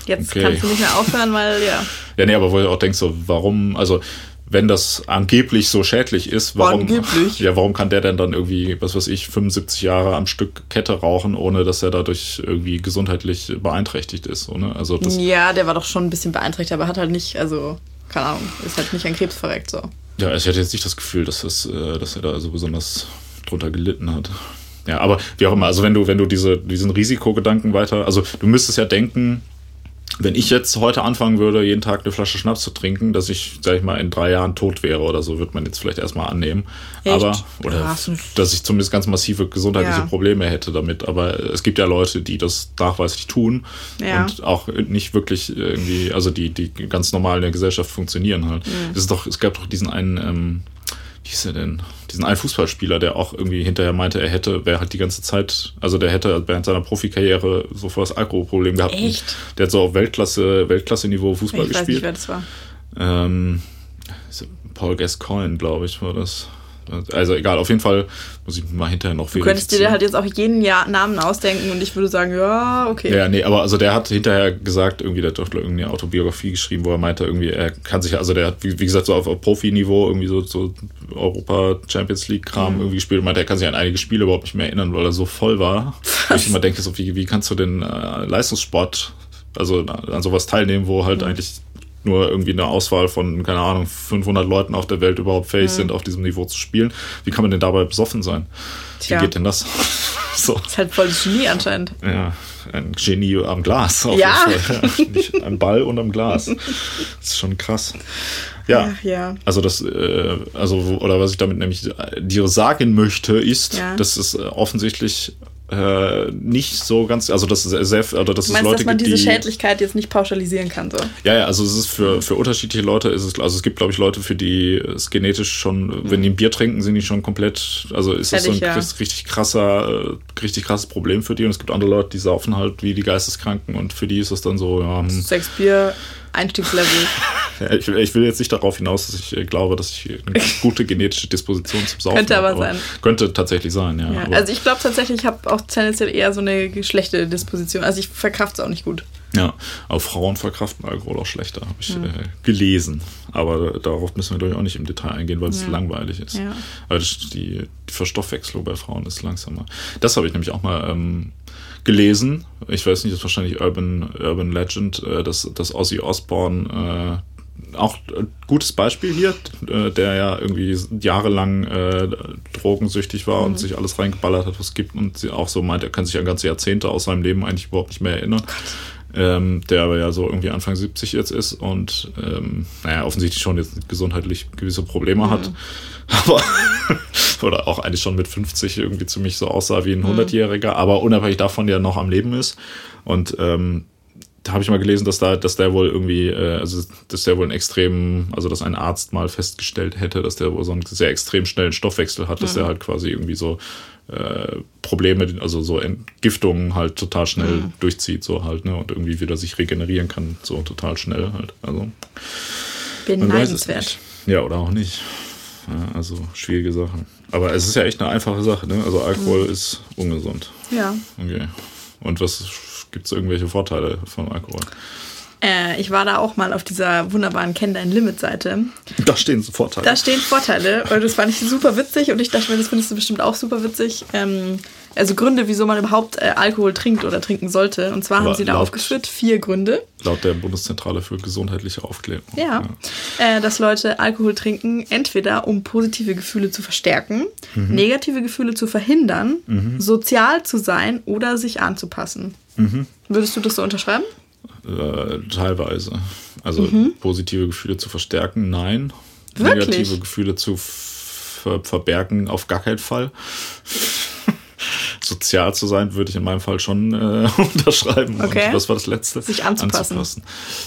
Jetzt okay. kannst du nicht mehr aufhören, weil ja. Ja, nee, aber wo ich auch denkst, so, warum, also wenn das angeblich so schädlich ist, warum, angeblich. ja, warum kann der denn dann irgendwie, was weiß ich, 75 Jahre am Stück Kette rauchen, ohne dass er dadurch irgendwie gesundheitlich beeinträchtigt ist? So, ne? also das, ja, der war doch schon ein bisschen beeinträchtigt, aber hat halt nicht, also, keine Ahnung, ist halt nicht an Krebs verreckt. So. Ja, ich hatte jetzt nicht das Gefühl, dass, das, äh, dass er da so besonders drunter gelitten hat. Ja, aber wie auch immer, also wenn du, wenn du diese, diesen Risikogedanken weiter, also du müsstest ja denken, wenn ich jetzt heute anfangen würde, jeden Tag eine Flasche Schnaps zu trinken, dass ich, sag ich mal, in drei Jahren tot wäre oder so, wird man jetzt vielleicht erstmal annehmen. Echt? Aber, oder Krass. dass ich zumindest ganz massive gesundheitliche ja. Probleme hätte damit. Aber es gibt ja Leute, die das nachweislich tun ja. und auch nicht wirklich irgendwie, also die, die ganz normal in der Gesellschaft funktionieren halt. Mhm. Es ist doch, es gab doch diesen einen, ähm, hieß er denn? Diesen einen Fußballspieler, der auch irgendwie hinterher meinte, er hätte, wer halt die ganze Zeit, also der hätte während seiner Profikarriere sofort das Alkoholproblem gehabt. Echt? Der hat so auf Weltklasse, Weltklasse-Niveau Fußball ich gespielt. Ich weiß nicht, wer das war. Ähm, Paul Gascoigne, glaube ich, war das. Also egal, auf jeden Fall muss ich mal hinterher noch Du könntest dir halt jetzt auch jeden Jahr Namen ausdenken und ich würde sagen, ja, okay. Ja, nee, aber also der hat hinterher gesagt, irgendwie, der hat doch irgendwie eine Autobiografie geschrieben, wo er meinte, irgendwie, er kann sich, also der hat, wie, wie gesagt, so auf, auf Profi-Niveau irgendwie so, so Europa Champions League-Kram mhm. irgendwie gespielt und meinte, er kann sich an einige Spiele überhaupt nicht mehr erinnern, weil er so voll war. Wo ich immer denke, so, wie, wie kannst du den äh, Leistungssport, also an sowas teilnehmen, wo halt mhm. eigentlich nur irgendwie eine Auswahl von, keine Ahnung, 500 Leuten auf der Welt überhaupt fähig mhm. sind, auf diesem Niveau zu spielen. Wie kann man denn dabei besoffen sein? Tja. Wie geht denn das? so. Das ist halt voll Genie anscheinend. Ja, ein Genie am Glas. Auf ja. ja. Ein Ball und am Glas. Das ist schon krass. Ja, Ach, ja. also das, äh, also, oder was ich damit nämlich dir sagen möchte, ist, ja. dass es offensichtlich äh, nicht so ganz, also das ist sehr, oder das du meinst, Leute dass man diese die, Schädlichkeit jetzt nicht pauschalisieren kann, so? Ja, ja, also es ist für, für unterschiedliche Leute, ist es, also es gibt, glaube ich, Leute, für die es genetisch schon, mhm. wenn die ein Bier trinken, sind die schon komplett, also ist das so ein ja. richtig krasser, äh, richtig krasses Problem für die und es gibt andere Leute, die saufen halt wie die Geisteskranken und für die ist es dann so, ja. Hm. Sechs Bier, Einstiegslevel. ja, ich, ich, will jetzt nicht darauf hinaus, dass ich äh, glaube, dass ich eine gute genetische Disposition zum Saufen Könnte aber, aber sein. Könnte tatsächlich sein, ja. ja also ich glaube tatsächlich, ich habe auch tendenziell eher so eine schlechte Disposition. Also ich verkraft es auch nicht gut. Ja, aber Frauen verkraften Alkohol auch schlechter, habe ich mhm. äh, gelesen. Aber darauf müssen wir, glaube ich, auch nicht im Detail eingehen, weil es ja. langweilig ist. Ja. Weil die, die Verstoffwechslung bei Frauen ist langsamer. Das habe ich nämlich auch mal ähm, gelesen. Ich weiß nicht, das ist wahrscheinlich Urban, Urban Legend, äh, dass, dass Ozzy Osbourne äh, auch ein gutes Beispiel hier, äh, der ja irgendwie jahrelang äh, drogensüchtig war mhm. und sich alles reingeballert hat, was es gibt und sie auch so meint, er kann sich an ganze Jahrzehnte aus seinem Leben eigentlich überhaupt nicht mehr erinnern. Ähm, der aber ja so irgendwie Anfang 70 jetzt ist und ähm, naja, offensichtlich schon jetzt gesundheitlich gewisse Probleme mhm. hat. Aber oder auch eigentlich schon mit 50 irgendwie ziemlich so aussah wie ein 100-Jähriger, mhm. aber unabhängig davon ja noch am Leben ist. Und ähm, da habe ich mal gelesen, dass da, dass der wohl irgendwie, äh, also dass der wohl einen extremen, also dass ein Arzt mal festgestellt hätte, dass der wohl so einen sehr extrem schnellen Stoffwechsel hat, dass mhm. der halt quasi irgendwie so äh, Probleme, also so Entgiftungen halt total schnell mhm. durchzieht, so halt, ne, und irgendwie wieder sich regenerieren kann, so total schnell halt. Also beneidenswert. Ja, oder auch nicht. Ja, also schwierige Sache. Aber es ist ja echt eine einfache Sache, ne? Also Alkohol mhm. ist ungesund. Ja. Okay. Und was gibt es irgendwelche Vorteile von Alkohol? Äh, ich war da auch mal auf dieser wunderbaren Kenn Dein Limit Seite. Da stehen Vorteile. Da stehen Vorteile und das fand ich super witzig und ich dachte mir, das findest du bestimmt auch super witzig. Ähm, also Gründe, wieso man überhaupt äh, Alkohol trinkt oder trinken sollte. Und zwar Aber haben sie da laut, aufgeführt vier Gründe. Laut der Bundeszentrale für gesundheitliche Aufklärung. Ja, ja. Äh, dass Leute Alkohol trinken, entweder um positive Gefühle zu verstärken, mhm. negative Gefühle zu verhindern, mhm. sozial zu sein oder sich anzupassen. Mhm. Würdest du das so unterschreiben? Äh, teilweise. Also mhm. positive Gefühle zu verstärken, nein. Wirklich? Negative Gefühle zu ver verbergen, auf gar keinen Fall. Sozial zu sein, würde ich in meinem Fall schon äh, unterschreiben. Okay. Und was war das letzte? Sich anzupassen. anzupassen.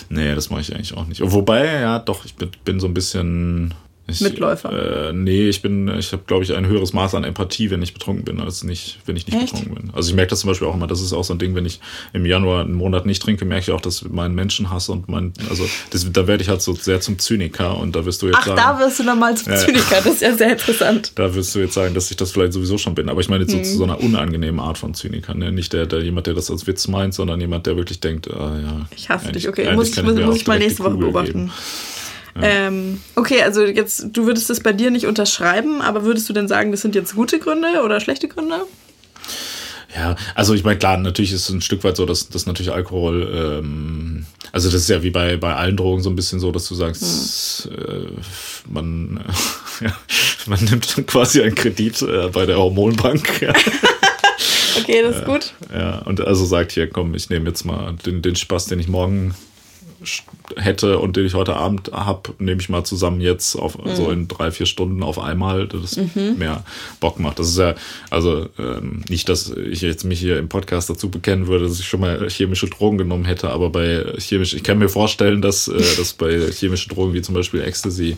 Nee, das mache ich eigentlich auch nicht. Wobei, ja, doch, ich bin, bin so ein bisschen ich, Mitläufer? Äh, nee, ich bin, ich habe, glaube ich, ein höheres Maß an Empathie, wenn ich betrunken bin, als nicht, wenn ich nicht Echt? betrunken bin. Also ich merke das zum Beispiel auch immer, das ist auch so ein Ding, wenn ich im Januar einen Monat nicht trinke, merke ich auch, dass mein Menschenhass und mein, also das, da werde ich halt so sehr zum Zyniker und da wirst du jetzt Ach, sagen. da wirst du nochmal zum Zyniker, das ist ja sehr interessant. Da wirst du jetzt sagen, dass ich das vielleicht sowieso schon bin, aber ich meine jetzt hm. so zu so einer unangenehmen Art von Zyniker, ne? Nicht der, der jemand, der das als Witz meint, sondern jemand, der wirklich denkt, ah, ja. Ich hasse dich, okay, muss ich, muss, muss ich mal nächste Woche beobachten. Geben. Ähm, okay, also jetzt, du würdest das bei dir nicht unterschreiben, aber würdest du denn sagen, das sind jetzt gute Gründe oder schlechte Gründe? Ja, also ich meine, klar, natürlich ist es ein Stück weit so, dass, dass natürlich Alkohol, ähm, also das ist ja wie bei, bei allen Drogen so ein bisschen so, dass du sagst, hm. äh, man, äh, ja, man nimmt quasi einen Kredit äh, bei der Hormonbank. Ja. okay, das ist gut. Ja, und also sagt hier, komm, ich nehme jetzt mal den, den Spaß, den ich morgen hätte und den ich heute Abend habe, nehme ich mal zusammen jetzt auf mhm. so in drei, vier Stunden auf einmal, das mhm. mehr Bock macht. Das ist ja, also ähm, nicht, dass ich jetzt mich hier im Podcast dazu bekennen würde, dass ich schon mal chemische Drogen genommen hätte, aber bei chemisch, ich kann mir vorstellen, dass, äh, dass bei chemischen Drogen wie zum Beispiel Ecstasy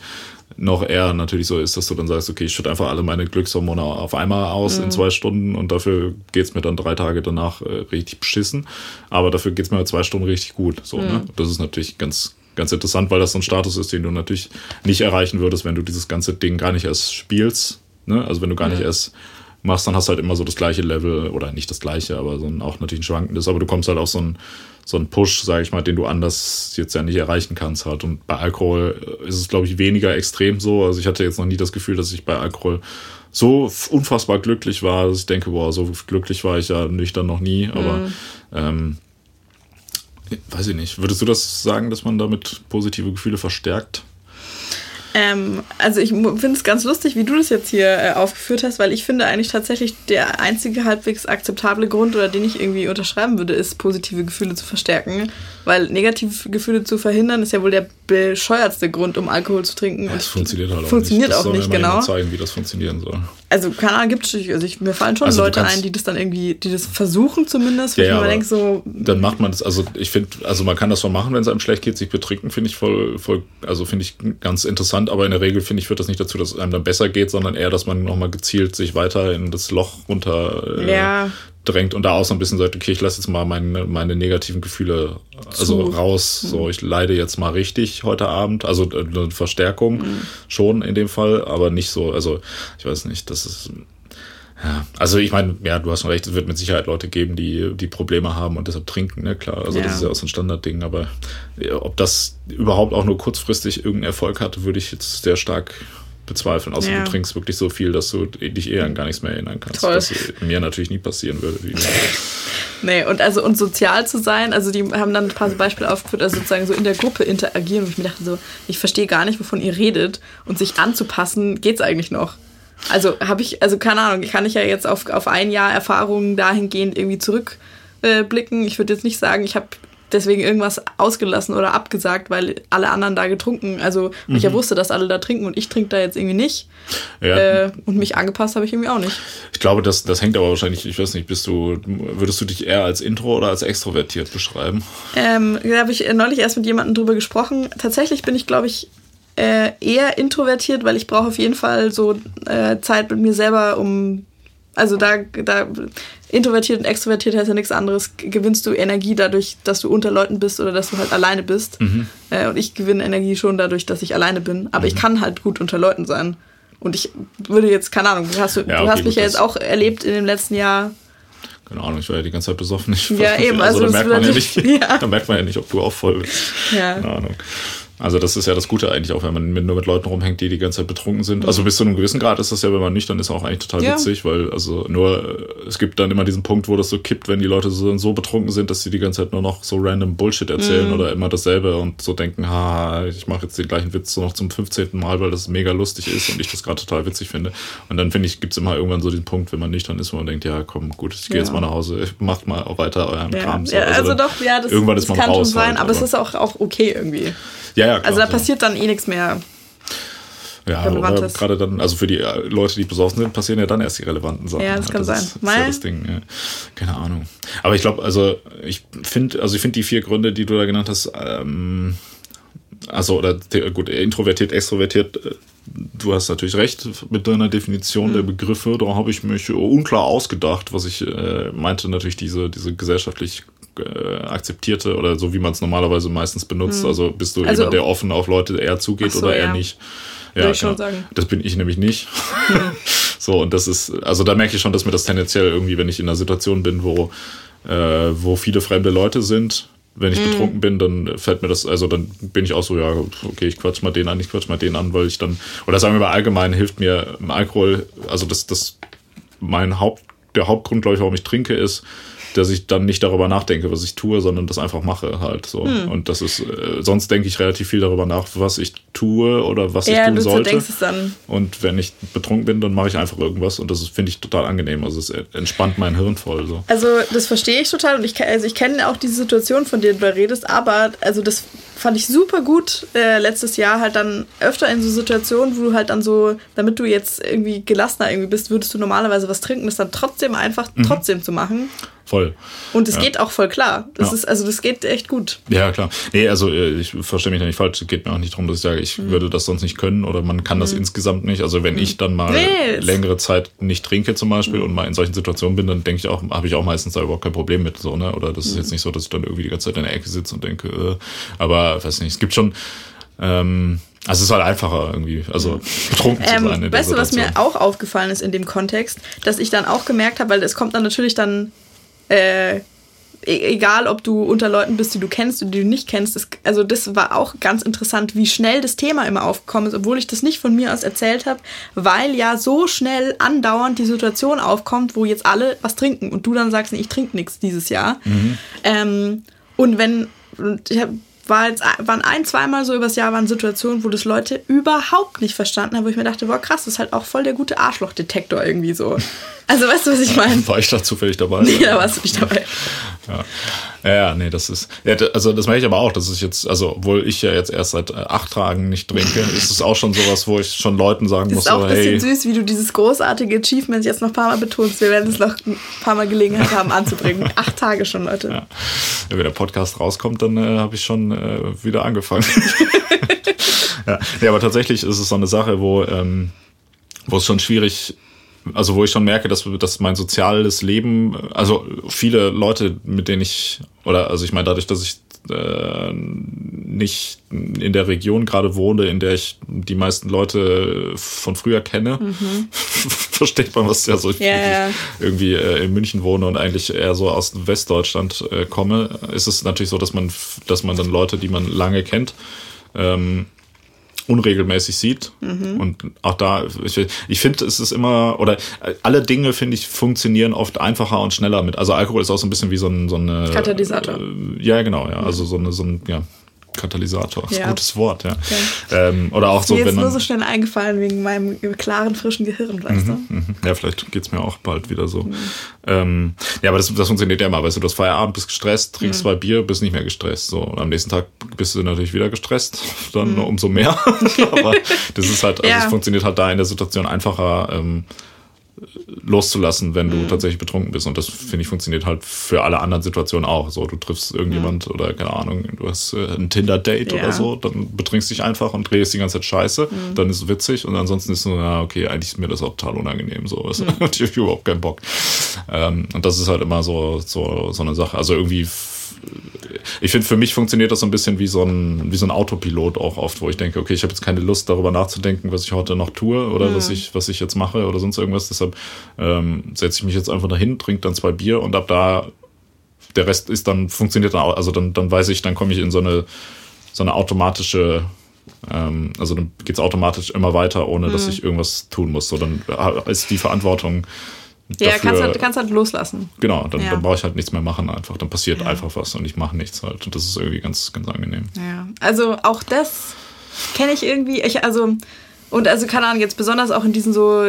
noch eher natürlich so ist, dass du dann sagst, okay, ich schütte einfach alle meine Glückshormone auf einmal aus mhm. in zwei Stunden und dafür geht's mir dann drei Tage danach äh, richtig beschissen. Aber dafür geht's mir zwei Stunden richtig gut. So, ne? mhm. ne? Das ist natürlich ganz ganz interessant, weil das so ein Status ist, den du natürlich nicht erreichen würdest, wenn du dieses ganze Ding gar nicht erst spielst. Ne? Also wenn du gar nicht erst machst, dann hast du halt immer so das gleiche Level, oder nicht das gleiche, aber so ein, auch natürlich ein schwankendes, aber du kommst halt auf so einen, so einen Push, sage ich mal, den du anders jetzt ja nicht erreichen kannst halt. Und bei Alkohol ist es, glaube ich, weniger extrem so. Also ich hatte jetzt noch nie das Gefühl, dass ich bei Alkohol so unfassbar glücklich war, dass ich denke, boah, so glücklich war ich ja nüchtern noch nie, aber Mhm. ähm, weiß ich nicht. Würdest du das sagen, dass man damit positive Gefühle verstärkt? Ähm, also ich finde es ganz lustig, wie du das jetzt hier äh, aufgeführt hast, weil ich finde eigentlich tatsächlich der einzige halbwegs akzeptable Grund oder den ich irgendwie unterschreiben würde, ist positive Gefühle zu verstärken. Weil negative Gefühle zu verhindern ist ja wohl der bescheuertste Grund, um Alkohol zu trinken. Das funktioniert halt auch funktioniert nicht. Das auch soll nicht, mir genau. zeigen, wie das funktionieren soll. Also keine Ahnung, gibt es also ich, mir fallen schon Also Leute ein, die das dann irgendwie, die das versuchen zumindest, wo Ja, ich ja, mir denke, so, Dann macht man das, also ich finde, also man kann das schon machen, wenn es einem schlecht geht, sich betrinken, finde ich voll, voll, also finde ich ganz interessant, aber in der Regel finde ich, führt das nicht dazu, dass es einem dann besser geht, sondern eher, dass man nochmal gezielt sich weiter in das Loch runter äh, Ja. Drängt und da auch so ein bisschen sagt, okay, ich lasse jetzt mal meine, meine negativen Gefühle also Zu. raus, so ich leide jetzt mal richtig heute Abend, also äh, eine Verstärkung Mhm. schon in dem Fall, aber nicht so, also ich weiß nicht, das ist ja, also ich meine, ja, du hast schon recht, es wird mit Sicherheit Leute geben, die, die Probleme haben und deshalb trinken, ne, klar. Also Ja. das ist ja auch so ein Standardding, aber ob das überhaupt auch nur kurzfristig irgendeinen Erfolg hatte, würde ich jetzt sehr stark bezweifeln. Außer Ja. du trinkst wirklich so viel, dass du dich eher an gar nichts mehr erinnern kannst. Toll. Was mir natürlich nie passieren würde. Wie Nee, und also und sozial zu sein, also die haben dann ein paar so Beispiele aufgeführt, also sozusagen so in der Gruppe interagieren, wo ich mir dachte so, ich verstehe gar nicht, wovon ihr redet und sich anzupassen, geht's eigentlich noch. Also habe ich, also keine Ahnung, kann ich ja jetzt auf, auf ein Jahr Erfahrung dahingehend irgendwie zurückblicken. Äh, ich würde jetzt nicht sagen, ich habe deswegen irgendwas ausgelassen oder abgesagt, weil alle anderen da getrunken, also weil ich ja wusste, dass alle da trinken und ich trinke da jetzt irgendwie nicht. ja, Äh, und mich angepasst habe ich irgendwie auch nicht. ich glaube, das, das hängt aber wahrscheinlich, ich weiß nicht, bist du, würdest du dich eher als Intro oder als extrovertiert beschreiben? Ähm, da habe ich äh, neulich erst mit jemandem drüber gesprochen. Tatsächlich bin ich, glaube ich, äh, eher introvertiert, weil ich brauche auf jeden Fall so äh, Zeit mit mir selber, um. Also da, da introvertiert und extrovertiert heißt ja nichts anderes. Gewinnst du Energie dadurch, dass du unter Leuten bist oder dass du halt alleine bist. Äh, und ich gewinne Energie schon dadurch, dass ich alleine bin. Aber ich kann halt gut unter Leuten sein. Und ich würde jetzt, keine Ahnung, hast du, Ja, du okay, hast mich gut, ja jetzt auch erlebt in dem letzten Jahr. Keine Ahnung, ich war ja die ganze Zeit besoffen. Ja, eben, Also, also da das merkt man ja nicht, ja. da merkt man ja nicht, ob du auch voll bist. Ja. Keine Ahnung. Also das ist ja das Gute eigentlich auch, wenn man mit, nur mit Leuten rumhängt, die die ganze Zeit betrunken sind. Also bis zu einem gewissen Grad ist das ja, wenn man nüchtern ist, auch eigentlich total Ja. witzig, weil also nur äh, es gibt dann immer diesen Punkt, wo das so kippt, wenn die Leute so, so betrunken sind, dass sie die ganze Zeit nur noch so random Bullshit erzählen oder immer dasselbe und so denken, ha, ich mache jetzt den gleichen Witz so noch zum 15. Mal, weil das mega lustig ist und ich das gerade total witzig finde. Und dann finde ich, gibt's immer irgendwann so diesen Punkt, wenn man nüchtern ist, wo man denkt, ja komm, gut, ich gehe Ja. jetzt mal nach Hause, macht mal auch weiter euren Ja, Kram. So. ja, also, dann- doch, ja, das, irgendwann das ist man kann raus schon sein, halt, aber, es ist auch, auch okay irgendwie. ja, ja, klar, Also da passiert dann eh nichts mehr. Ja, oder ist. gerade dann, also für die äh, Leute, die besoffen sind, passieren ja dann erst die relevanten Sachen. Ja, das kann Ist, sein. das ist ja das Ding, ja. Keine Ahnung. Aber ich glaube, also ich finde, also ich finde die vier Gründe, die du da genannt hast, ähm, also oder der- gut, introvertiert, extrovertiert, äh, du hast natürlich recht mit deiner Definition Mhm. der Begriffe. Da habe ich mich unklar ausgedacht, was ich äh, meinte, natürlich diese, diese gesellschaftlich äh, akzeptierte oder so wie man es normalerweise meistens benutzt. Also bist du Also- jemand, der offen auf Leute eher zugeht so, oder eher ja. nicht? Schon sagen. Das bin ich nämlich nicht. so, und das ist, also da merke ich schon, dass mir das tendenziell irgendwie, wenn ich in einer Situation bin, wo, äh, wo viele fremde Leute sind, wenn ich betrunken bin, dann fällt mir das, also dann bin ich auch so, ja, okay, ich quatsch mal den an, ich quatsch mal den an, weil ich dann, oder sagen wir mal allgemein, hilft mir Alkohol, also das, das, mein Haupt, der Hauptgrund, glaube ich, warum ich trinke, ist, dass ich dann nicht darüber nachdenke, was ich tue, sondern das einfach mache halt so. Hm. Und das ist, äh, sonst denke ich relativ viel darüber nach, was ich tue oder was ich Ja, tun du sollte. denkst es dann. Und wenn ich betrunken bin, dann mache ich einfach irgendwas und das finde ich total angenehm. Also es entspannt mein Hirn voll. So. Also das verstehe ich total und ich, also ich kenne auch diese Situation, von der du da redest, aber also das fand ich super gut äh, letztes Jahr halt dann öfter in so Situationen, wo du halt dann so, damit du jetzt irgendwie gelassener irgendwie bist, würdest du normalerweise was trinken, das dann trotzdem einfach Mhm. trotzdem zu machen. voll. Und es Ja. geht auch voll klar. Das Ja. ist, also das geht echt gut. Ja, klar. Nee, also äh, ich verstehe mich da nicht falsch. Es geht mir auch nicht darum, dass ich sage, ich würde das sonst nicht können oder man kann das insgesamt nicht. Also wenn ich dann mal Nee, längere Zeit nicht trinke zum Beispiel und mal in solchen Situationen bin, dann denke ich auch, habe ich auch meistens da überhaupt kein Problem mit. So, ne? Oder das ist jetzt nicht so, dass ich dann irgendwie die ganze Zeit in der Ecke sitze und denke, äh, aber weiß nicht, es gibt schon, ähm, also es ist halt einfacher irgendwie, also betrunken zu sein. Ähm, in weißt du, was mir auch aufgefallen ist in dem Kontext, dass ich dann auch gemerkt habe, weil es kommt dann natürlich dann, äh, e- egal ob du unter Leuten bist, die du kennst oder die du nicht kennst, das, also das war auch ganz interessant, wie schnell das Thema immer aufgekommen ist, obwohl ich das nicht von mir aus erzählt habe, weil ja so schnell andauernd die Situation aufkommt, wo jetzt alle was trinken und du dann sagst, nee, ich trinke nichts dieses Jahr. Ähm, und wenn, und ich hab, war jetzt, waren ein, zweimal so übers Jahr waren Situationen, wo das Leute überhaupt nicht verstanden haben, wo ich mir dachte, boah, krass, das ist halt auch voll der gute Arschlochdetektor irgendwie so. Also weißt du, was ich meine? War ich da zufällig dabei? Nee, da warst du nicht dabei. Ja. ja, ja, nee, das ist. Ja, also das merke ich aber auch, dass ich jetzt, also obwohl ich ja jetzt erst seit äh, acht Tagen nicht trinke, ist es auch schon sowas, wo ich schon Leuten sagen Das muss, ist auch so, ein bisschen hey, süß, wie du dieses großartige Achievement jetzt noch ein paar Mal betonst. Wir werden es noch ein paar Mal Gelegenheit haben anzubringen. Acht Tage schon, Leute. Ja. wenn der Podcast rauskommt, dann äh, habe ich schon äh, wieder angefangen. ja, nee, aber tatsächlich ist es so eine Sache, wo, ähm, wo es schon schwierig, also wo ich schon merke, dass, dass mein soziales Leben, also viele Leute, mit denen ich, oder also ich meine, dadurch, dass ich äh, nicht in der Region gerade wohne, in der ich die meisten Leute von früher kenne, versteht man, was ja so ja. irgendwie äh, in München wohne und eigentlich eher so aus Westdeutschland äh, komme, ist es natürlich so, dass man, dass man dann Leute, die man lange kennt, ähm, unregelmäßig sieht. Und auch da, ich, ich finde, es ist immer, oder äh, alle Dinge, finde ich, funktionieren oft einfacher und schneller mit. Also Alkohol ist auch so ein bisschen wie so, ein, so eine. Katalysator. Äh, ja, genau, ja. Also so, eine, so ein, ja. Katalysator, ist Ja. ein gutes Wort, ja. Ähm, oder auch so, Mir wenn jetzt nur man. so schnell eingefallen wegen meinem klaren, frischen Gehirn, weißt du? Mhm. Ja, vielleicht geht's mir auch bald wieder so. Ähm, ja, aber das, das funktioniert ja immer, weißt du, du hast Feierabend, bist gestresst, trinkst zwei Bier, bist nicht mehr gestresst. So. Und am nächsten Tag bist du natürlich wieder gestresst, dann umso mehr. aber das ist halt, also Ja. es funktioniert halt da in der Situation einfacher ähm, loszulassen, wenn du tatsächlich betrunken bist. Und das, finde ich, funktioniert halt für alle anderen Situationen auch. So, du triffst irgendjemand oder keine Ahnung, du hast äh, ein Tinder-Date Ja. oder so, dann betrinkst dich einfach und drehst die ganze Zeit scheiße, dann ist es witzig und ansonsten ist es so, ja, okay, eigentlich ist mir das auch total unangenehm, so, ich habe überhaupt keinen Bock. Ähm, und das ist halt immer so, so, so eine Sache. Also irgendwie, ich finde, für mich funktioniert das so ein bisschen wie so ein, wie so ein Autopilot auch oft, wo ich denke, okay, ich habe jetzt keine Lust darüber nachzudenken, was ich heute noch tue oder was ich, was ich jetzt mache oder sonst irgendwas. Deshalb ähm, setze ich mich jetzt einfach dahin, trinke dann zwei Bier und ab da der Rest ist dann, funktioniert dann auch, also dann, dann weiß ich, dann komme ich in so eine, so eine automatische, ähm, also dann geht's automatisch immer weiter, ohne dass ich irgendwas tun muss. So, dann äh, ist die Verantwortung Ja, dafür, kannst halt, kannst halt loslassen. genau, dann, Ja. dann brauche ich halt nichts mehr machen einfach. Dann passiert Ja. einfach was und ich mache nichts halt. Und das ist irgendwie ganz, ganz angenehm. Ja, also auch das kenne ich irgendwie. Ich, also, und also, keine Ahnung, jetzt besonders auch in diesen so,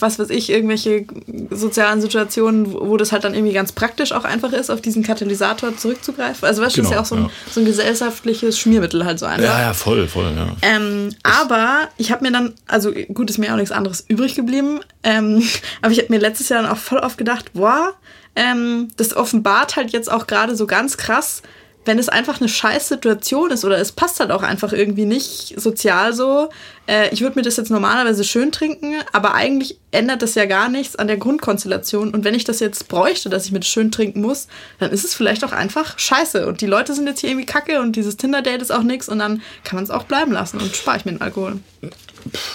was weiß ich, irgendwelche sozialen Situationen, wo das halt dann irgendwie ganz praktisch auch einfach ist, auf diesen Katalysator zurückzugreifen. Also, weißt du, das ist Genau, ja auch so ein, ja. so ein gesellschaftliches Schmiermittel halt so einfach. Ja, ja, voll, voll, ja. Ähm, aber ich habe mir dann, also gut, ist mir auch nichts anderes übrig geblieben, ähm, aber ich habe mir letztes Jahr dann auch voll oft gedacht, boah, ähm, das offenbart halt jetzt auch gerade so ganz krass, wenn es einfach eine scheiß Situation ist oder es passt halt auch einfach irgendwie nicht sozial so. Äh, ich würde mir das jetzt normalerweise schön trinken, aber eigentlich ändert das ja gar nichts an der Grundkonstellation. Und wenn ich das jetzt bräuchte, dass ich das schön trinken muss, dann ist es vielleicht auch einfach scheiße. Und die Leute sind jetzt hier irgendwie kacke und dieses Tinder-Date ist auch nichts und dann kann man es auch bleiben lassen und spare ich mir den Alkohol.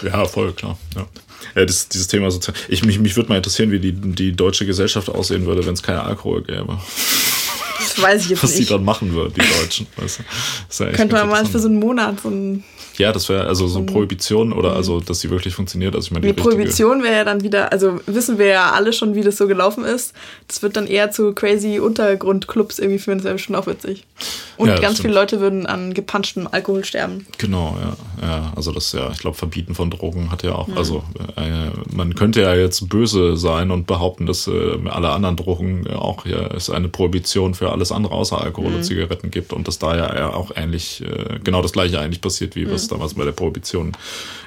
Ja, voll, klar. Ja. Ja, das, dieses Thema sozial. Ich, mich, mich würde mal interessieren, wie die, die deutsche Gesellschaft aussehen würde, wenn es keinen Alkohol gäbe. Das weiß ich jetzt Was die nicht. dann machen würden, die Deutschen. Weißt du? Ist ja Könnte man mal für so einen Monat so ein. Ja, das wäre also so Prohibition oder also, dass sie wirklich funktioniert. Also ich meine, Die die Prohibition wäre ja dann wieder, also wissen wir ja alle schon, wie das so gelaufen ist. Das wird dann eher zu crazy Untergrundclubs irgendwie führen, das wäre bestimmt auch witzig. Und Ja, ganz stimmt. viele Leute würden an gepanschtem Alkohol sterben. Genau, ja. ja also das ja, ich glaube, Verbieten von Drogen hat ja auch, also äh, man könnte ja jetzt böse sein und behaupten, dass äh, alle anderen Drogen auch ja, es eine Prohibition für alles andere außer Alkohol und Zigaretten gibt und dass da ja, auch ähnlich, äh, genau das gleiche eigentlich passiert, wie was damals bei der Prohibition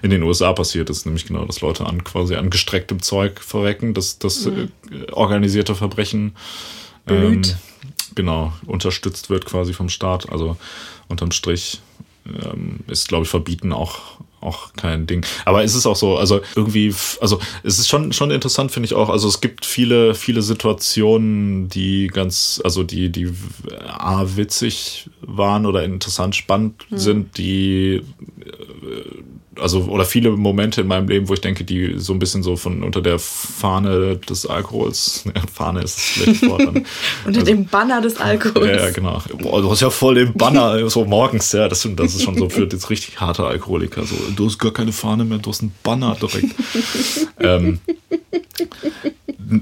in den USA passiert ist, nämlich genau, dass Leute an quasi an gestrecktem Zeug verrecken, dass das äh, organisierte Verbrechen ähm, genau, unterstützt wird quasi vom Staat. Also unterm Strich ähm, ist, glaube ich, verbieten auch auch kein Ding. Aber es ist auch so, also irgendwie, also es ist schon, schon interessant, finde ich auch. Also es gibt viele, viele Situationen, die ganz, also die, die A, witzig waren oder interessant spannend mhm. sind, die also oder viele Momente in meinem Leben, wo ich denke, die so ein bisschen so von unter der Fahne des Alkohols, ja, Fahne ist schlecht Wort. unter also, dem Banner des Alkohols. Ja, ja, genau. Boah, du hast ja voll den Banner so morgens, ja, das, das ist schon so für das richtig harte Alkoholiker. So, du hast gar keine Fahne mehr, du hast einen Banner direkt. ähm,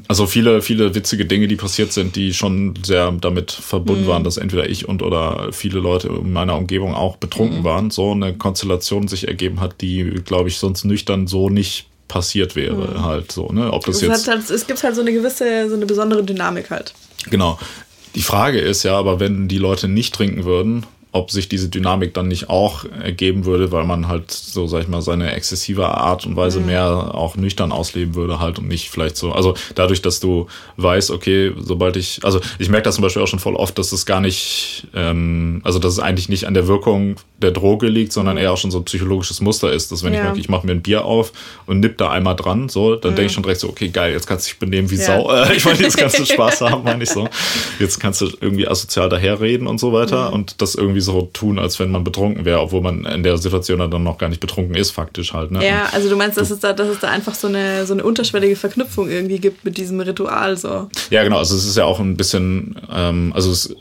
also viele, viele witzige Dinge, die passiert sind, die schon sehr damit verbunden mhm. waren, dass entweder ich und oder viele Leute in meiner Umgebung auch betrunken mhm. waren, so eine Konstellation sich ergeben hat, die, glaube ich, sonst nüchtern so nicht passiert wäre, mhm. halt so, ne? Ob das es jetzt. Halt, es gibt halt so eine gewisse, so eine besondere Dynamik halt. Genau. Die Frage ist ja, aber wenn die Leute nicht trinken würden, ob sich diese Dynamik dann nicht auch ergeben würde, weil man halt so, sag ich mal, seine exzessive Art und Weise mhm. mehr auch nüchtern ausleben würde halt und nicht vielleicht so, also dadurch, dass du weißt, okay, sobald ich, also ich merke das zum Beispiel auch schon voll oft, dass es gar nicht, ähm, also dass es eigentlich nicht an der Wirkung der Droge liegt, sondern eher auch schon so ein psychologisches Muster ist, dass wenn ja. ich merke, ich mache mir ein Bier auf und nipp da einmal dran, so, dann mhm. denke ich schon direkt so, okay, geil, jetzt kannst du dich benehmen wie ja. Sau, äh, ich meine, jetzt kannst du Spaß haben, meine ich so, jetzt kannst du irgendwie asozial daherreden und so weiter mhm. und das irgendwie so tun, als wenn man betrunken wäre, obwohl man in der Situation dann noch gar nicht betrunken ist, faktisch halt. Ne? Ja, also du meinst, dass es da, dass es da einfach so eine, so eine unterschwellige Verknüpfung irgendwie gibt mit diesem Ritual so. Ja, genau, also es ist ja auch ein bisschen, ähm, also es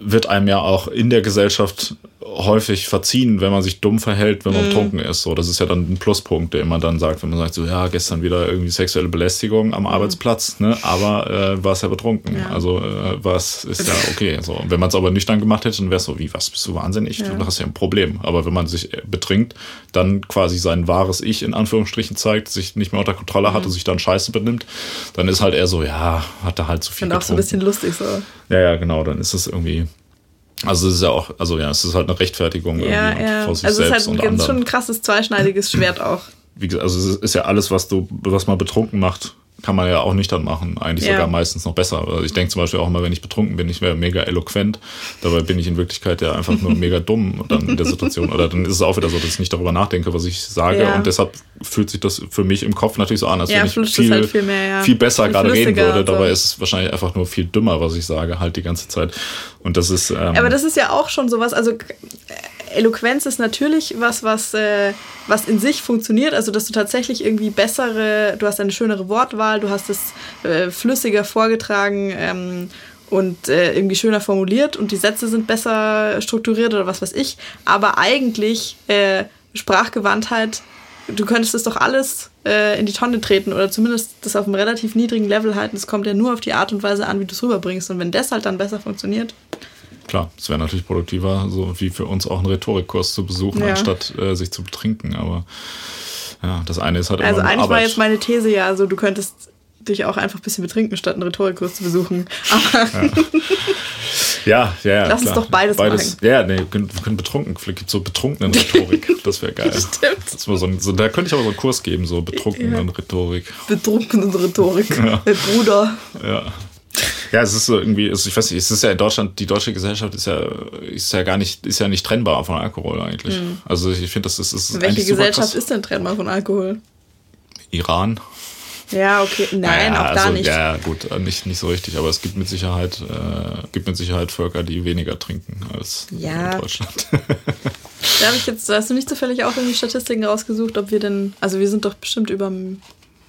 wird einem ja auch in der Gesellschaft häufig verziehen, wenn man sich dumm verhält, wenn man mm. betrunken ist. So, das ist ja dann ein Pluspunkt, den man dann sagt, wenn man sagt, so ja, gestern wieder irgendwie sexuelle Belästigung am mm. Arbeitsplatz, ne? Aber äh, war es ja betrunken. Ja. Also äh, was ist ja okay. So, wenn man es aber nüchtern gemacht hätte, dann wäre es so, wie, was bist du wahnsinnig? Ja. Du hast ja ein Problem. Aber wenn man sich äh, betrinkt, dann quasi sein wahres Ich in Anführungsstrichen zeigt, sich nicht mehr unter Kontrolle hat und sich dann scheiße benimmt, dann ist halt eher so, ja, hat er halt zu viel. Und auch so ein bisschen lustig so. Ja, ja, genau. Dann ist es irgendwie also es ist ja auch, also ja, es ist halt eine Rechtfertigung ja, ja. vor sich also selbst es ist halt ein, schon ein krasses zweischneidiges Schwert auch. Wie gesagt, also es ist ja alles, was du, was man betrunken macht, kann man ja auch nicht dann machen. Eigentlich ja. sogar meistens noch besser. Also ich denke zum Beispiel auch immer, wenn ich betrunken bin, ich wäre mega eloquent. Dabei bin ich in Wirklichkeit ja einfach nur mega dumm dann in der Situation. Oder dann ist es auch wieder so, dass ich nicht darüber nachdenke, was ich sage. Ja. Und deshalb fühlt sich das für mich im Kopf natürlich so an, als ja, wenn ich viel, halt viel, mehr, viel besser viel gerade reden würde. Dabei so. ist es wahrscheinlich einfach nur viel dümmer, was ich sage, halt die ganze Zeit. Und das ist. Ähm, Aber das ist ja auch schon sowas, also Eloquenz ist natürlich was, was, äh, was in sich funktioniert, also dass du tatsächlich irgendwie bessere, du hast eine schönere Wortwahl, du hast es äh, flüssiger vorgetragen ähm, und äh, irgendwie schöner formuliert und die Sätze sind besser strukturiert oder was weiß ich. Aber eigentlich äh, Sprachgewandtheit, du könntest es doch alles äh, in die Tonne treten oder zumindest das auf einem relativ niedrigen Level halten. Es kommt ja nur auf die Art und Weise an, wie du es rüberbringst. Und wenn das halt dann besser funktioniert, Klar, es wäre natürlich produktiver, so wie für uns auch einen Rhetorikkurs zu besuchen, ja. anstatt äh, sich zu betrinken. Aber ja, das eine ist halt Also eigentlich Arbeit. war jetzt meine These ja, also du könntest dich auch einfach ein bisschen betrinken, statt einen Rhetorikkurs zu besuchen. ja, ja, ja. Lass klar. uns doch beides, beides machen. Ja, nee, wir können, wir können betrunken. Vielleicht gibt es so betrunkenen Rhetorik. Das wäre geil. Stimmt. Das so ein, so, da könnte ich aber so einen Kurs geben, so betrunkenen ja. Rhetorik. Betrunkenen Rhetorik. Ja. Der Bruder. Ja. Ja, es ist so irgendwie, ich weiß nicht, es ist ja in Deutschland, die deutsche Gesellschaft ist ja, ist ja gar nicht, ist ja nicht trennbar von Alkohol eigentlich. Mhm. Also ich finde, das ist, ist Welche Gesellschaft ist denn trennbar von Alkohol? Iran. Ja, okay. Nein, naja, auch da also, nicht. Ja, gut, äh, nicht, nicht so richtig, aber es gibt mit Sicherheit, äh, gibt mit Sicherheit Völker, die weniger trinken als ja. in Deutschland. da habe ich jetzt, hast du nicht zufällig auch irgendwie Statistiken rausgesucht, ob wir denn, also wir sind doch bestimmt über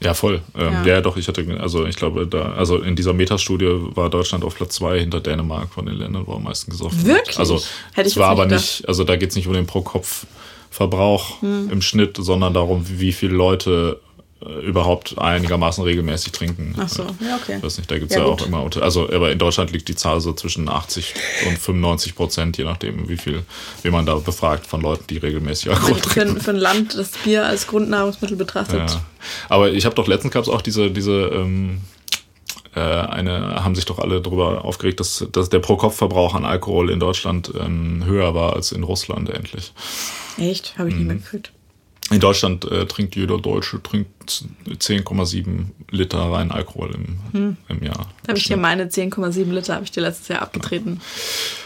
ja, voll. Ähm, ja. ja. doch, ich hatte, also ich glaube, da, also in dieser Metastudie war Deutschland auf Platz zwei hinter Dänemark von den Ländern, wo am meisten gesoffen wird. Wirklich? Also Hätte ich es war aber gedacht. nicht, also da geht es nicht um den Pro-Kopf-Verbrauch hm. im Schnitt, sondern darum, wie viele Leute überhaupt einigermaßen regelmäßig trinken. Ach so, ja, okay. Ich weiß nicht, da gibt es ja, ja auch immer, also aber in Deutschland liegt die Zahl so zwischen 80 und 95 Prozent, je nachdem, wie viel, wie man da befragt von Leuten, die regelmäßig Alkohol für, trinken. Für, ein Land, das Bier als Grundnahrungsmittel betrachtet. Ja. Aber ich habe doch letztens gab es auch diese, diese ähm, äh, eine haben sich doch alle darüber aufgeregt, dass, dass der Pro-Kopf-Verbrauch an Alkohol in Deutschland ähm, höher war als in Russland endlich. Echt? Habe ich mhm. nicht mehr gekriegt. In Deutschland äh, trinkt jeder Deutsche trinkt 10,7 Liter rein Alkohol im, hm. im Jahr. Da habe ich dir meine 10,7 Liter habe ich dir letztes Jahr abgetreten.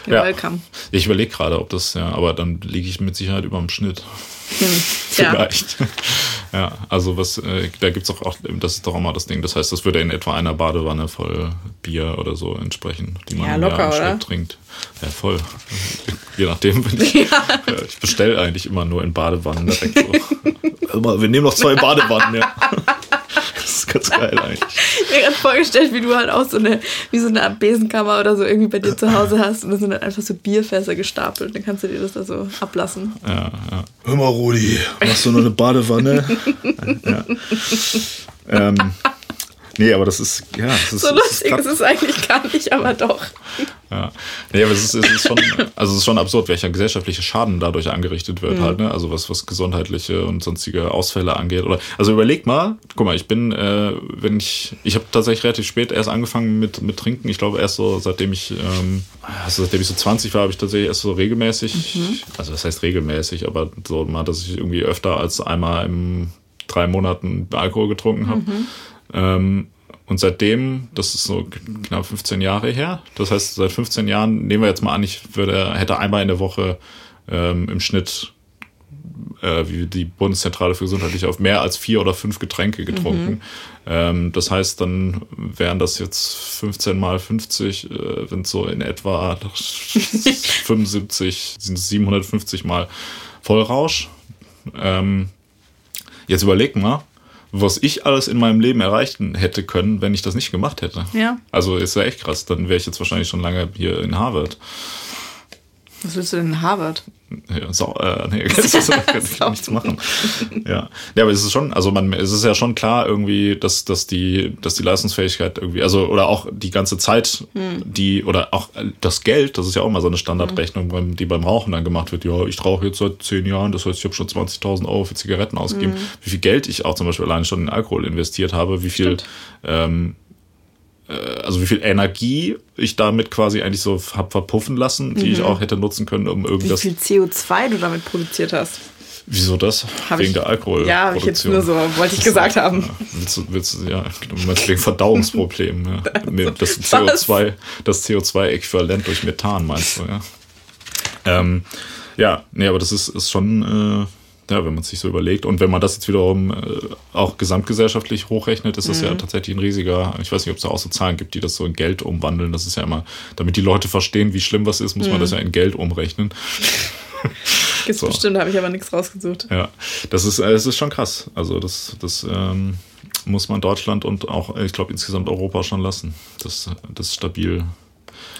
Ja. Welcome. Ich überlege gerade, ob das, ja, aber dann liege ich mit Sicherheit über dem Schnitt. Hm. Vielleicht. Ja. also was, äh, da gibt es auch, auch, das ist doch auch mal das Ding. Das heißt, das würde in etwa einer Badewanne voll Bier oder so entsprechen, die man ja, locker, im Jahr trinkt. Ja, voll. Je nachdem, wenn ich, ja. ich bestelle eigentlich immer nur in Badewannen direkt so. Wir nehmen noch zwei Badewannen, ja. Ist ganz geil eigentlich. Ich mir gerade vorgestellt, wie du halt auch so eine, wie so eine Besenkammer oder so irgendwie bei dir zu Hause hast und da sind dann einfach so Bierfässer gestapelt. Dann kannst du dir das da so ablassen. Ja, ja. Hör mal, Rudi, machst du noch eine Badewanne? ja. Ähm, Nee, aber das ist, ja. Das ist, so lustig ist, ist es eigentlich gar nicht, aber doch. Ja. Nee, aber es ist, es ist schon, also es ist schon absurd, welcher gesellschaftliche Schaden dadurch angerichtet wird, mhm. halt, ne? Also was, was gesundheitliche und sonstige Ausfälle angeht. Oder, also überleg mal, guck mal, ich bin, äh, wenn ich, ich habe tatsächlich relativ spät erst angefangen mit, mit Trinken. Ich glaube erst so, seitdem ich, ähm, also seitdem ich so 20 war, habe ich tatsächlich erst so regelmäßig, mhm. also das heißt regelmäßig, aber so mal, dass ich irgendwie öfter als einmal im drei Monaten Alkohol getrunken habe. Mhm. Ähm, und seitdem, das ist so knapp 15 Jahre her, das heißt, seit 15 Jahren, nehmen wir jetzt mal an, ich würde, hätte einmal in der Woche ähm, im Schnitt, äh, wie die Bundeszentrale für Gesundheitliche, auf mehr als vier oder fünf Getränke getrunken. Mhm. Ähm, das heißt, dann wären das jetzt 15 mal 50, äh, sind so in etwa 75, sind 750 mal Vollrausch. Ähm, jetzt überleg mal, was ich alles in meinem Leben erreichen hätte können, wenn ich das nicht gemacht hätte. Ja. Also ist ja echt krass. Dann wäre ich jetzt wahrscheinlich schon lange hier in Harvard. Was willst du denn in Harvard? Ja, so, äh, nee, das ist, kann ich nichts machen. Ja. ja, aber es ist schon, also man, es ist ja schon klar irgendwie, dass, dass die, dass die Leistungsfähigkeit irgendwie, also oder auch die ganze Zeit, hm. die oder auch das Geld, das ist ja auch mal so eine Standardrechnung, hm. die beim Rauchen dann gemacht wird. Ja, ich rauche jetzt seit zehn Jahren, das heißt, ich habe schon 20.000 Euro für Zigaretten ausgegeben. Hm. Wie viel Geld ich auch zum Beispiel alleine schon in Alkohol investiert habe, wie viel ähm, äh, also wie viel Energie ich damit quasi eigentlich so hab verpuffen lassen, die mhm. ich auch hätte nutzen können, um irgendwas. Wie viel CO2 du damit produziert hast? Wieso das? Hab wegen ich, der Alkohol. Ja, habe ich jetzt nur so, wollte ich gesagt haben. Ja, willst du, willst du, ja, meinst wegen Verdauungsproblemen. Ja. Das CO2, das CO2-Äquivalent durch Methan, meinst du, ja. Ähm, ja, nee, aber das ist, ist schon, äh, ja, wenn man es sich so überlegt. Und wenn man das jetzt wiederum äh, auch gesamtgesellschaftlich hochrechnet, ist das mhm. ja tatsächlich ein riesiger, ich weiß nicht, ob es da auch so Zahlen gibt, die das so in Geld umwandeln. Das ist ja immer, damit die Leute verstehen, wie schlimm was ist, muss mhm. man das ja in Geld umrechnen. Gibt's so. bestimmt, habe ich aber nichts rausgesucht. Ja, das ist, äh, das ist schon krass. Also das, das ähm, muss man Deutschland und auch, ich glaube, insgesamt Europa schon lassen, dass das stabil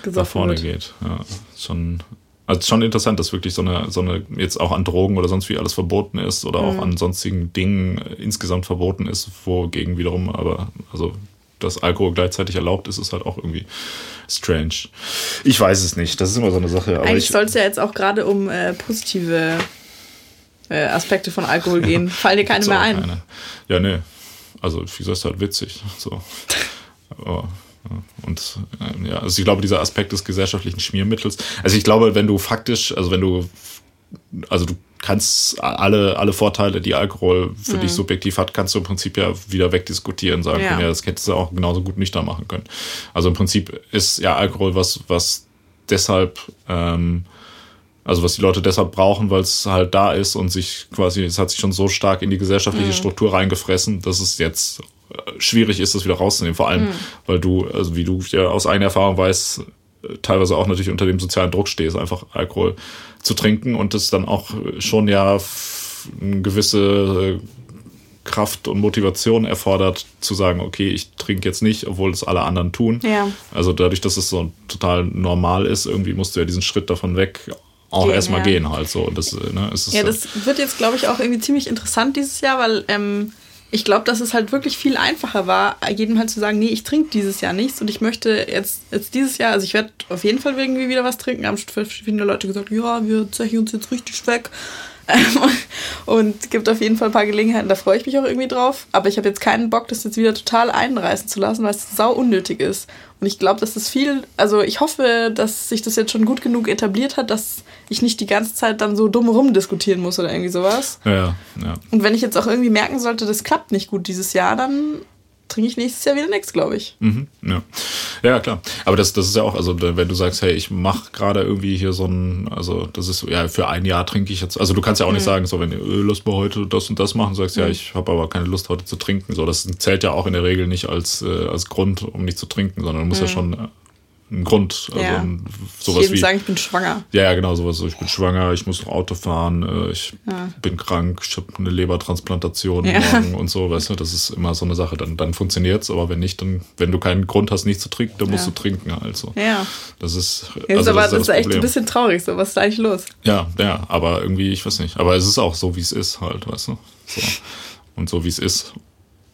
nach vorne wird. geht. Ja, schon also schon interessant, dass wirklich so eine, so eine, jetzt auch an Drogen oder sonst wie alles verboten ist oder mhm. auch an sonstigen Dingen insgesamt verboten ist, wogegen wiederum aber, also dass Alkohol gleichzeitig erlaubt ist, ist halt auch irgendwie strange. Ich weiß es nicht, das ist immer so eine Sache. Eigentlich soll es ja jetzt auch gerade um äh, positive äh, Aspekte von Alkohol gehen. Fallen dir keine mehr ein? Keine. Ja, nee. Also, wie gesagt, ist halt witzig. So. Aber und äh, ja, also ich glaube, dieser Aspekt des gesellschaftlichen Schmiermittels, also ich glaube, wenn du faktisch, also wenn du, also du kannst alle, alle Vorteile, die Alkohol für mhm. dich subjektiv hat, kannst du im Prinzip ja wieder wegdiskutieren, sagen ja. ja, das hättest du auch genauso gut nüchtern machen können. Also im Prinzip ist ja Alkohol was, was deshalb, ähm, also was die Leute deshalb brauchen, weil es halt da ist und sich quasi, es hat sich schon so stark in die gesellschaftliche mhm. Struktur reingefressen, dass es jetzt schwierig ist, das wieder rauszunehmen. Vor allem, mhm. weil du, also wie du ja aus eigener Erfahrung weißt, teilweise auch natürlich unter dem sozialen Druck stehst, einfach Alkohol zu trinken und das dann auch schon ja eine gewisse Kraft und Motivation erfordert, zu sagen, okay, ich trinke jetzt nicht, obwohl es alle anderen tun. Ja. Also dadurch, dass es so total normal ist, irgendwie musst du ja diesen Schritt davon weg auch erstmal ja. gehen halt so. Und das, ne, ist ja, das wird jetzt, glaube ich, auch irgendwie ziemlich interessant dieses Jahr, weil ähm, ich glaube, dass es halt wirklich viel einfacher war, jedem halt zu sagen, nee, ich trinke dieses Jahr nichts und ich möchte jetzt, jetzt dieses Jahr, also ich werde auf jeden Fall irgendwie wieder was trinken. Haben viele Leute gesagt, ja, wir zechen uns jetzt richtig weg. und gibt auf jeden Fall ein paar Gelegenheiten, da freue ich mich auch irgendwie drauf. Aber ich habe jetzt keinen Bock, das jetzt wieder total einreißen zu lassen, weil es sau unnötig ist. Und ich glaube, dass das viel, also ich hoffe, dass sich das jetzt schon gut genug etabliert hat, dass ich nicht die ganze Zeit dann so dumm rumdiskutieren muss oder irgendwie sowas. Ja, ja. Und wenn ich jetzt auch irgendwie merken sollte, das klappt nicht gut dieses Jahr, dann trinke ich nächstes Jahr wieder nichts, glaube ich. Mhm, ja. ja, klar. Aber das, das ist ja auch, also wenn du sagst, hey, ich mache gerade irgendwie hier so ein, also das ist, ja, für ein Jahr trinke ich jetzt, also du kannst ja auch nicht sagen, so wenn du äh, Lust mal heute das und das machen, sagst, ja, ich habe aber keine Lust heute zu trinken. So, das zählt ja auch in der Regel nicht als, äh, als Grund, um nicht zu trinken, sondern du musst ja schon äh, einen Grund. Also Ja. ein- Ich sowas jedem wie. sagen, ich bin schwanger. Ja, ja, genau, sowas. so, Ich bin schwanger, ich muss noch Auto fahren, äh, ich Ja. bin krank, ich habe eine Lebertransplantation Ja. morgen und so, weißt du, das ist immer so eine Sache. Dann, dann funktioniert's, aber wenn nicht, dann, wenn du keinen Grund hast, nicht zu trinken, dann musst du trinken halt so. Ja. Das ist, also aber das das ist ist das echt ein bisschen traurig, so was ist da eigentlich los? Ja, ja, aber irgendwie, ich weiß nicht. Aber es ist auch so, wie es ist halt, weißt du. So. Und so wie es ist,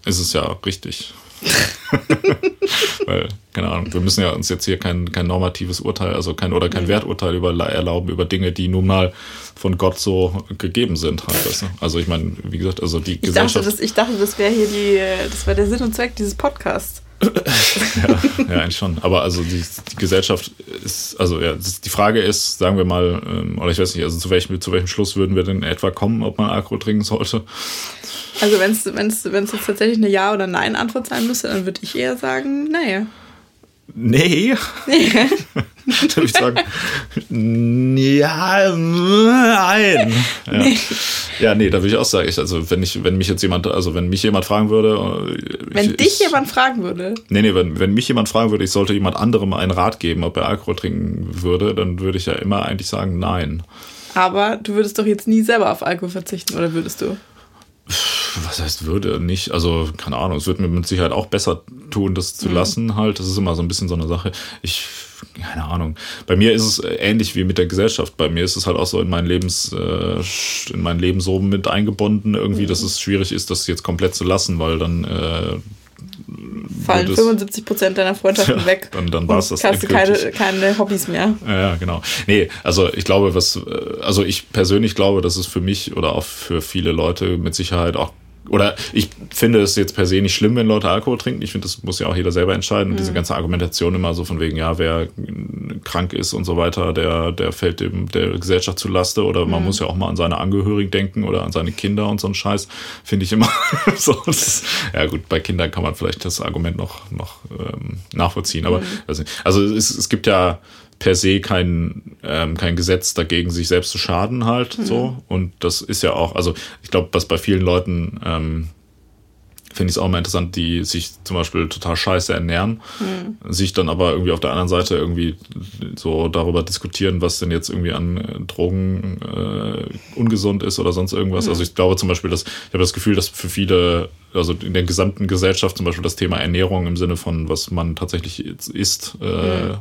ist es ja richtig. Weil, keine Ahnung, wir müssen ja uns jetzt hier kein, kein normatives Urteil, also kein oder kein Werturteil über, erlauben über Dinge, die nun mal von Gott so gegeben sind halt, weißt du. Also ich meine, wie gesagt, also die Ich dachte, Gesellschaft. das, ich dachte, das wäre hier die, das wäre der Sinn und Zweck dieses Podcasts. ja, ja, eigentlich schon. Aber also die, die Gesellschaft ist, also ja, die Frage ist, sagen wir mal, ähm, oder ich weiß nicht, also zu welchem, zu welchem Schluss würden wir denn etwa kommen, ob man Alkohol trinken sollte? Also wenn es wenn's, wenn's jetzt tatsächlich eine Ja- oder Nein-Antwort sein müsste, dann würde ich eher sagen, naja. Nee. Dann würde ich sagen, ja, nein. Ja. ja, nee, da würde ich auch sagen, ich, also wenn ich, wenn mich jetzt jemand, also wenn mich jemand fragen würde, äh, Wenn ich, dich ich, jemand fragen würde, Nee, nee, wenn, wenn mich jemand fragen würde, ich sollte jemand anderem einen Rat geben, ob er Alkohol trinken würde, dann würde ich ja immer eigentlich sagen, nein. aber du würdest doch jetzt nie selber auf Alkohol verzichten, oder würdest du? Was heißt würde nicht? Also, keine Ahnung, es würde mir mit Sicherheit auch besser tun, das zu lassen halt. Das ist immer so ein bisschen so eine Sache. Ich, keine Ahnung. Bei mir ist es äh, ähnlich wie mit der Gesellschaft. Bei mir ist es halt auch so in mein Lebens, äh, in mein Leben so mit eingebunden irgendwie, dass es schwierig ist, das jetzt komplett zu lassen, weil dann, äh, Fallen Würdest- 75 Prozent deiner Freundschaften Ja, weg. dann- dann und war's das Hast du keine, keine Hobbys mehr. Ja, ja, genau. Nee, also ich glaube, was, äh, also ich persönlich glaube, dass es für mich oder auch für viele Leute mit Sicherheit auch, oder ich finde es jetzt per se nicht schlimm, wenn Leute Alkohol trinken. Ich finde, das muss ja auch jeder selber entscheiden. Und diese ganze Argumentation immer so von wegen, ja, wer krank ist und so weiter, der, der fällt dem der Gesellschaft zu Laste oder man muss ja auch mal an seine Angehörigen denken oder an seine Kinder und so einen Scheiß, finde ich immer so. Das ja gut, bei Kindern kann man vielleicht das Argument noch, noch ähm, nachvollziehen. Aber weiß nicht. also es, es gibt ja per se kein, ähm, kein Gesetz dagegen, sich selbst zu schaden halt so. Und das ist ja auch, also ich glaube, was bei vielen Leuten ähm, finde ich es auch immer interessant, die sich zum Beispiel total scheiße ernähren, sich dann aber irgendwie auf der anderen Seite irgendwie so darüber diskutieren, was denn jetzt irgendwie an äh, Drogen äh, ungesund ist oder sonst irgendwas. Also ich glaube zum Beispiel, dass ich habe das Gefühl, dass für viele, also in der gesamten Gesellschaft zum Beispiel das Thema Ernährung im Sinne von, was man tatsächlich isst, äh,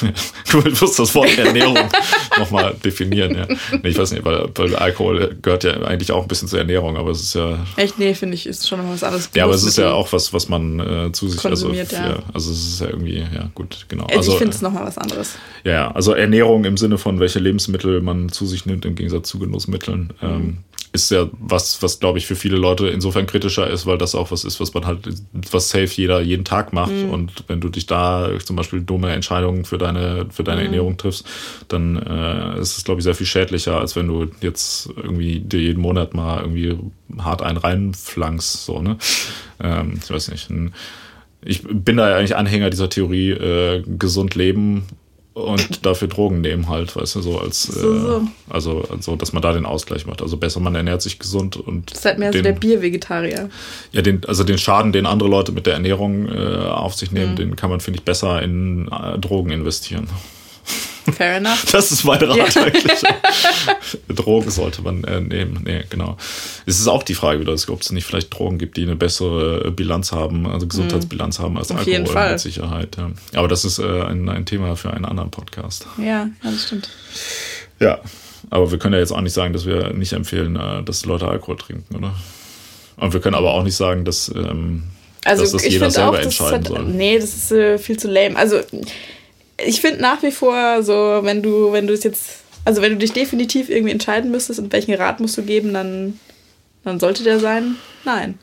du musst das Wort Ernährung nochmal definieren, ja. Nee, ich weiß nicht, weil, weil Alkohol gehört ja eigentlich auch ein bisschen zur Ernährung, aber es ist ja Echt, nee, finde ich, ist schon noch was anderes. ja, aber es ist ja auch was, was man äh, zu sich Konsumiert, also, ja. Also es ist ja irgendwie, ja gut, genau. Also, Also, ich finde es nochmal was anderes. ja, also Ernährung im Sinne von welche Lebensmittel man zu sich nimmt im Gegensatz zu Genussmitteln, Mhm. ähm, ist ja was, was glaube ich für viele Leute insofern kritischer ist, weil das auch was ist, was man halt, was safe jeder jeden Tag macht. Mhm. Und wenn du dich da zum Beispiel dumme Entscheidungen für deine, für Mhm. deine Ernährung triffst, dann äh, ist es glaube ich sehr viel schädlicher, als wenn du jetzt irgendwie dir jeden Monat mal irgendwie hart einen reinflankst, so, ne? Ähm, ich weiß nicht. Ich bin da ja eigentlich Anhänger dieser Theorie, äh, gesund leben und dafür Drogen nehmen halt, weißt du, so als, äh, So, so. also, also, dass man da den Ausgleich macht. Also besser, man ernährt sich gesund und Das ist halt mehr so den, der Biervegetarier. ja, den, also den Schaden, den andere Leute mit der Ernährung äh, auf sich Mhm. nehmen, den kann man, finde ich, besser in äh, Drogen investieren. Fair enough. Das ist mein Rat Ja. eigentlich. Drogen sollte man äh, nehmen. Nee, genau. Es ist auch die Frage wieder, ob es nicht vielleicht Drogen gibt, die eine bessere Bilanz haben, also Gesundheitsbilanz haben als Auf Alkohol jeden Fall. mit Sicherheit. Ja. Aber das ist äh, ein, ein Thema für einen anderen Podcast. Ja, das stimmt. Ja. Aber wir können ja jetzt auch nicht sagen, dass wir nicht empfehlen, äh, dass Leute Alkohol trinken, oder? Und wir können aber auch nicht sagen, dass, ähm, Also dass das ich jeder finde selber auch, entscheiden halt, soll. nee, das ist äh, viel zu lame. Also ich finde nach wie vor so, wenn du, wenn du es jetzt Also wenn du dich definitiv irgendwie entscheiden müsstest, und welchen Rat musst du geben, dann, dann sollte der sein, nein.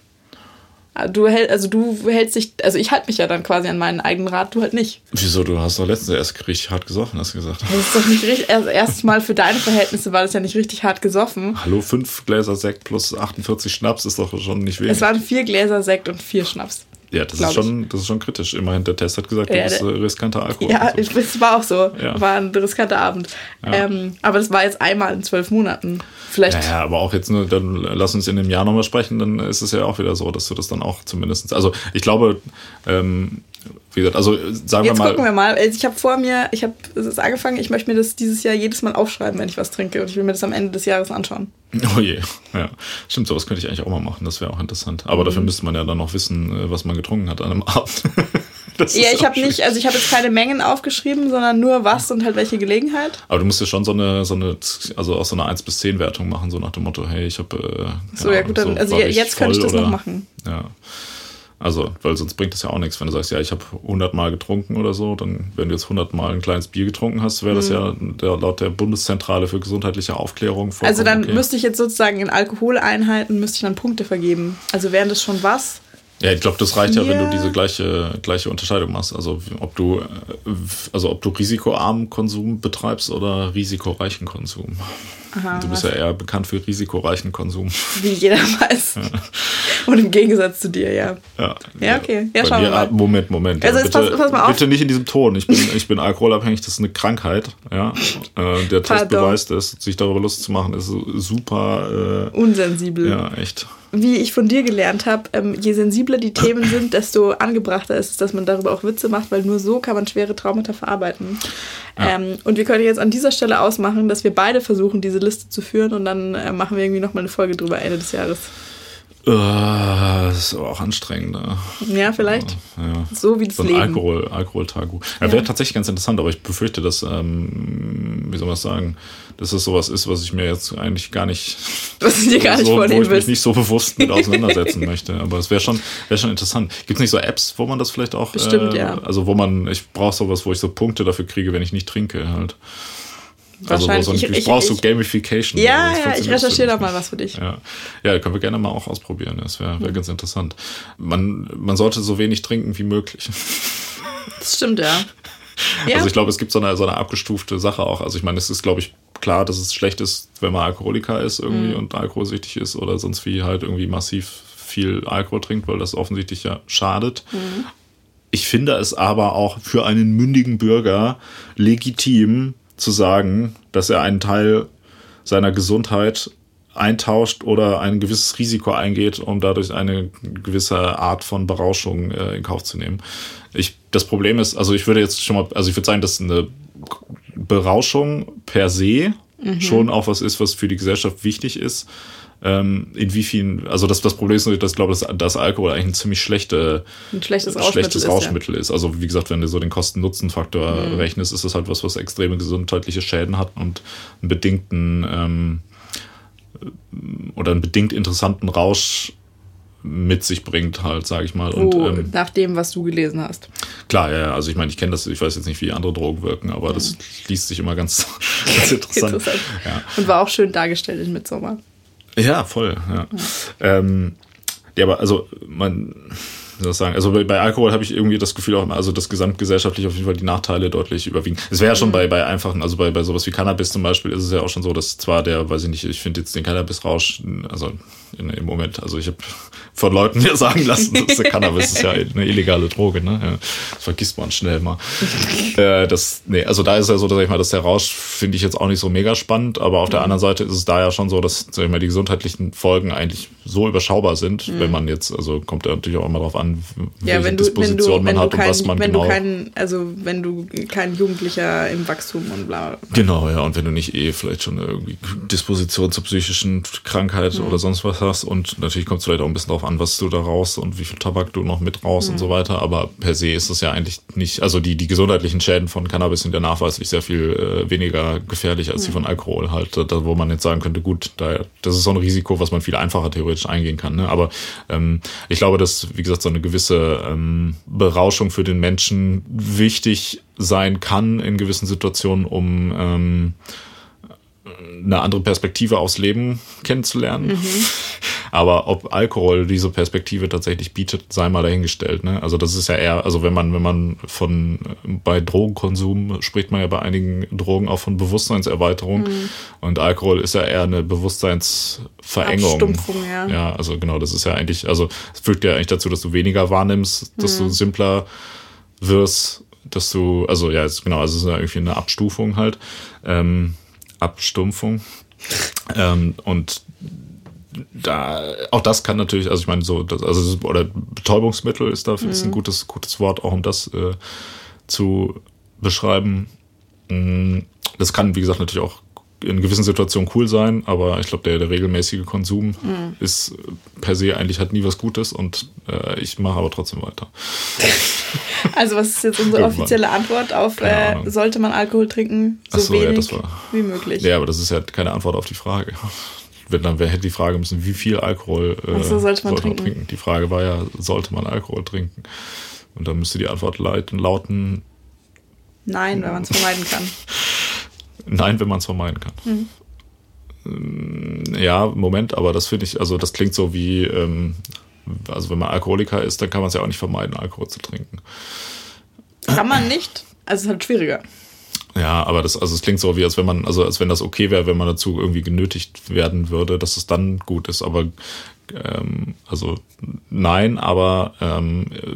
Ah, du hält, also du hältst dich, also ich halte mich ja dann quasi an meinen eigenen Rat, du halt nicht. Wieso? Du hast doch letztens erst richtig hart gesoffen, hast du gesagt. Das ist doch nicht richtig. Also erstes Mal für deine Verhältnisse war das ja nicht richtig hart gesoffen. Hallo, fünf Gläser Sekt plus 48 Schnaps ist doch schon nicht wenig. Es waren vier Gläser Sekt und vier Schnaps. Ja, das ist, schon, das ist schon kritisch. Immerhin, der Test hat gesagt, Ja, du bist der- äh, riskanter Alkohol. Ja, es es war auch so. Ja. War ein riskanter Abend. Ja. Ähm, aber das war jetzt einmal in zwölf Monaten. Vielleicht. Ja, ja, aber auch jetzt nur, dann lass uns in dem Jahr nochmal sprechen, dann ist es ja auch wieder so, dass du das dann auch zumindest. Also ich glaube, ähm, wie gesagt, also sagen Jetzt wir mal. gucken wir mal. Also Ich habe vor mir, ich habe es ist angefangen, ich möchte mir das dieses Jahr jedes Mal aufschreiben, wenn ich was trinke. Und ich will mir das am Ende des Jahres anschauen. Oh je, ja. Stimmt, sowas könnte ich eigentlich auch mal machen, das wäre auch interessant. Aber Mhm. dafür müsste man ja dann noch wissen, äh, was man getrunken hat an einem Abend. Das Ja, ich habe nicht, also ich habe jetzt keine Mengen aufgeschrieben, sondern nur was und halt welche Gelegenheit. Aber du musst ja schon so eine, so eine, also auch so eine 1 bis 10 Wertung machen, so nach dem Motto, hey, ich habe. Äh, So, ja, gut, dann, also je- ich jetzt könnte ich das noch oder- machen. Ja. Also, weil sonst bringt das ja auch nichts. Wenn du sagst, ja, ich habe 100 Mal getrunken oder so, dann, wenn du jetzt 100 Mal ein kleines Bier getrunken hast, wäre das ja der, laut der Bundeszentrale für gesundheitliche Aufklärung Mhm. Also dann okay. müsste ich jetzt sozusagen in Alkoholeinheiten, müsste ich dann Punkte vergeben. Also wären das schon was? Ja, ich glaube, das reicht ja, wenn du diese gleiche, gleiche Unterscheidung machst. Also ob du, äh, also ob du risikoarmen Konsum betreibst oder risikoreichen Konsum. Aha, du bist was? ja eher bekannt für risikoreichen Konsum. Wie jeder weiß. Und im Gegensatz zu dir, ja. Ja, Ja, okay. Ja, schauen wir mal. ah, Moment, Moment. Also ja, bitte, pass- pass mal auf. bitte nicht in diesem Ton. Ich bin, ich bin alkoholabhängig, das ist eine Krankheit. Ja. Äh, der Test Pardon. beweist es. Sich darüber lustig zu machen, ist super. Unsensibel. Äh, ja, echt. Wie ich von dir gelernt habe, ähm, je sensibler die Themen sind, desto angebrachter ist es, dass man darüber auch Witze macht, weil nur so kann man schwere Traumata verarbeiten. Ähm, und wir können jetzt an dieser Stelle ausmachen, dass wir beide versuchen, diese Liste zu führen und dann äh, machen wir irgendwie nochmal eine Folge drüber Ende des Jahres. Äh, das ist aber auch anstrengend. Ne? Ja, vielleicht. Ja. So wie das So ein Leben. Alkohol, Alkohol-Tagu. Ja, Ja. wäre tatsächlich ganz interessant, aber ich befürchte, dass, ähm, wie soll man das sagen, dass es sowas ist, was ich mir jetzt eigentlich gar nicht, Was du dir gar nicht so, wo ich mich nicht so bewusst mit auseinandersetzen möchte. Aber es wäre schon, wäre schon interessant. Gibt es nicht so Apps, wo man das vielleicht auch, Bestimmt, äh, ja. also wo man, ich brauche sowas, wo ich so Punkte dafür kriege, wenn ich nicht trinke halt. Also Wahrscheinlich. so ein, Ich- ich, so ich- Gamification. Ja, ja, ich recherchiere da mich mal was für dich. ja, ja, können wir gerne mal auch ausprobieren. Das wäre wär ganz interessant. Man, man sollte so wenig trinken wie möglich. Das stimmt, ja. Ja, Also ich glaube, es gibt so eine, so eine abgestufte Sache auch. Also ich meine, es ist, glaube ich, klar, dass es schlecht ist, wenn man Alkoholiker ist Mhm. irgendwie und alkoholsüchtig ist oder sonst wie halt irgendwie massiv viel Alkohol trinkt, weil das offensichtlich ja schadet. Mhm. Ich finde es aber auch für einen mündigen Bürger legitim zu sagen, dass er einen Teil seiner Gesundheit eintauscht oder ein gewisses Risiko eingeht, um dadurch eine gewisse Art von Berauschung äh, in Kauf zu nehmen. Ich, das Problem ist, also ich würde jetzt schon mal, also ich würde sagen, dass eine Berauschung per se schon auch was ist, was für die Gesellschaft wichtig ist. Ähm, in wie vielen, also das, das Problem ist natürlich, dass ich glaube, dass, dass Alkohol eigentlich ein ziemlich schlechte, ein schlechtes Rauschmittel schlechtes ist, Rauschmittel ist. Also wie gesagt, wenn du so den Kosten-Nutzen-Faktor Mhm. rechnest, ist das halt was, was extreme gesundheitliche Schäden hat und einen bedingten ähm, oder einen bedingt interessanten Rausch mit sich bringt, halt, sage ich mal. Ja. Und Oh, ähm, nach dem, was du gelesen hast. klar, ja, ja, also ich meine, ich kenne das, ich weiß jetzt nicht, wie andere Drogen wirken, aber das liest sich immer ganz, ganz interessant. Interessant. Ja. Und war auch schön dargestellt in Midsommar. Ja, voll. Ja, ähm, ja aber also man, wie soll ich sagen, also bei, bei Alkohol habe ich irgendwie das Gefühl auch, immer, also das gesamtgesellschaftlich auf jeden Fall die Nachteile deutlich überwiegen. Es wäre ja schon bei, bei einfachen, also bei, bei sowas wie Cannabis zum Beispiel ist es ja auch schon so, dass zwar der, weiß ich nicht, ich finde jetzt den Cannabisrausch, also in, im Moment, also ich habe von Leuten mir sagen lassen, dass der Cannabis ist ja eine illegale Droge, ne? Ja, das vergisst man schnell mal. äh, das, nee, also da ist ja so, sag ich mal, dass der Rausch finde ich jetzt auch nicht so mega spannend, aber auf der anderen Seite ist es da ja schon so, dass, sag ich mal, die gesundheitlichen Folgen eigentlich so überschaubar sind, wenn man jetzt, also kommt ja natürlich auch immer darauf an, welche Ja, wenn du, wenn du, Disposition wenn man hat und kein, was man wenn genau. du kein, also wenn du kein Jugendlicher im Wachstum und bla. Genau, ja, und wenn du nicht eh vielleicht schon irgendwie Disposition zur psychischen Krankheit oder sonst was hast und natürlich kommt es vielleicht auch ein bisschen darauf an, was du da raus und wie viel Tabak du noch mit raus und so weiter, aber per se ist das ja eigentlich nicht, also die, die gesundheitlichen Schäden von Cannabis sind ja nachweislich sehr viel äh, weniger gefährlich als die von Alkohol halt, da, wo man jetzt sagen könnte, gut, da, das ist so ein Risiko, was man viel einfacher theoretisch eingehen kann, ne? aber ähm, ich glaube, dass, wie gesagt, so eine gewisse ähm, Berauschung für den Menschen wichtig sein kann in gewissen Situationen, um ähm, eine andere Perspektive aufs Leben kennenzulernen. Aber ob Alkohol diese Perspektive tatsächlich bietet, sei mal dahingestellt. Ne? Also das ist ja eher, also wenn man, wenn man von bei Drogenkonsum spricht man ja bei einigen Drogen auch von Bewusstseinserweiterung. Und Alkohol ist ja eher eine Bewusstseinsverengung. Abstumpfung, ja. Ja, also genau, das ist ja eigentlich, also es führt ja eigentlich dazu, dass du weniger wahrnimmst, dass du simpler wirst, dass du, also ja, es, genau, also es ist ja irgendwie eine Abstufung halt. Ähm, Abstumpfung. Ähm, und da, auch das kann natürlich, also ich meine, so, das, also, oder Betäubungsmittel ist da ist ein gutes, gutes Wort, auch um das äh, zu beschreiben. Mm, Das kann, wie gesagt, natürlich auch in gewissen Situationen cool sein, aber ich glaube, der, der regelmäßige Konsum ist per se eigentlich hat nie was Gutes und äh, ich mache aber trotzdem weiter. Also was ist jetzt unsere offizielle Antwort auf, äh, sollte man Alkohol trinken? So Ach so, ja, wenig das war- wie möglich. Ja, aber das ist ja keine Antwort auf die Frage. Wenn dann wer hätte die Frage müssen, wie viel Alkohol äh, Ach so, sollte man trinken. Die Frage war ja, sollte man Alkohol trinken? Und dann müsste die Antwort lauten, Nein, wenn man es vermeiden kann. nein, wenn man es vermeiden kann. Mhm. Ja, Moment, aber das finde ich, also das klingt so wie, ähm, also wenn man Alkoholiker ist, dann kann man es ja auch nicht vermeiden, Alkohol zu trinken. Kann man nicht. Also es ist halt schwieriger. Ja, aber das, also es klingt so wie, als wenn man, also als wenn das okay wäre, wenn man dazu irgendwie genötigt werden würde, dass es dann gut ist. Aber ähm, also nein, aber ähm, äh,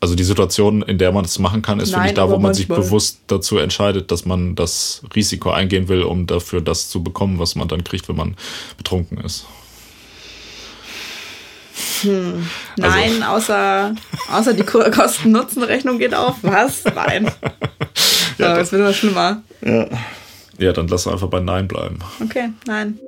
also die Situation, in der man es machen kann, ist für Nein, mich da, wo man sich bewusst dazu entscheidet, dass man das Risiko eingehen will, um dafür das zu bekommen, was man dann kriegt, wenn man betrunken ist. Nein, außer, außer die Ko- Kosten-Nutzen-Rechnung geht auf. Was? Nein. Ja, es wird immer schlimmer. Ja, dann lass einfach bei Nein bleiben. Okay, nein.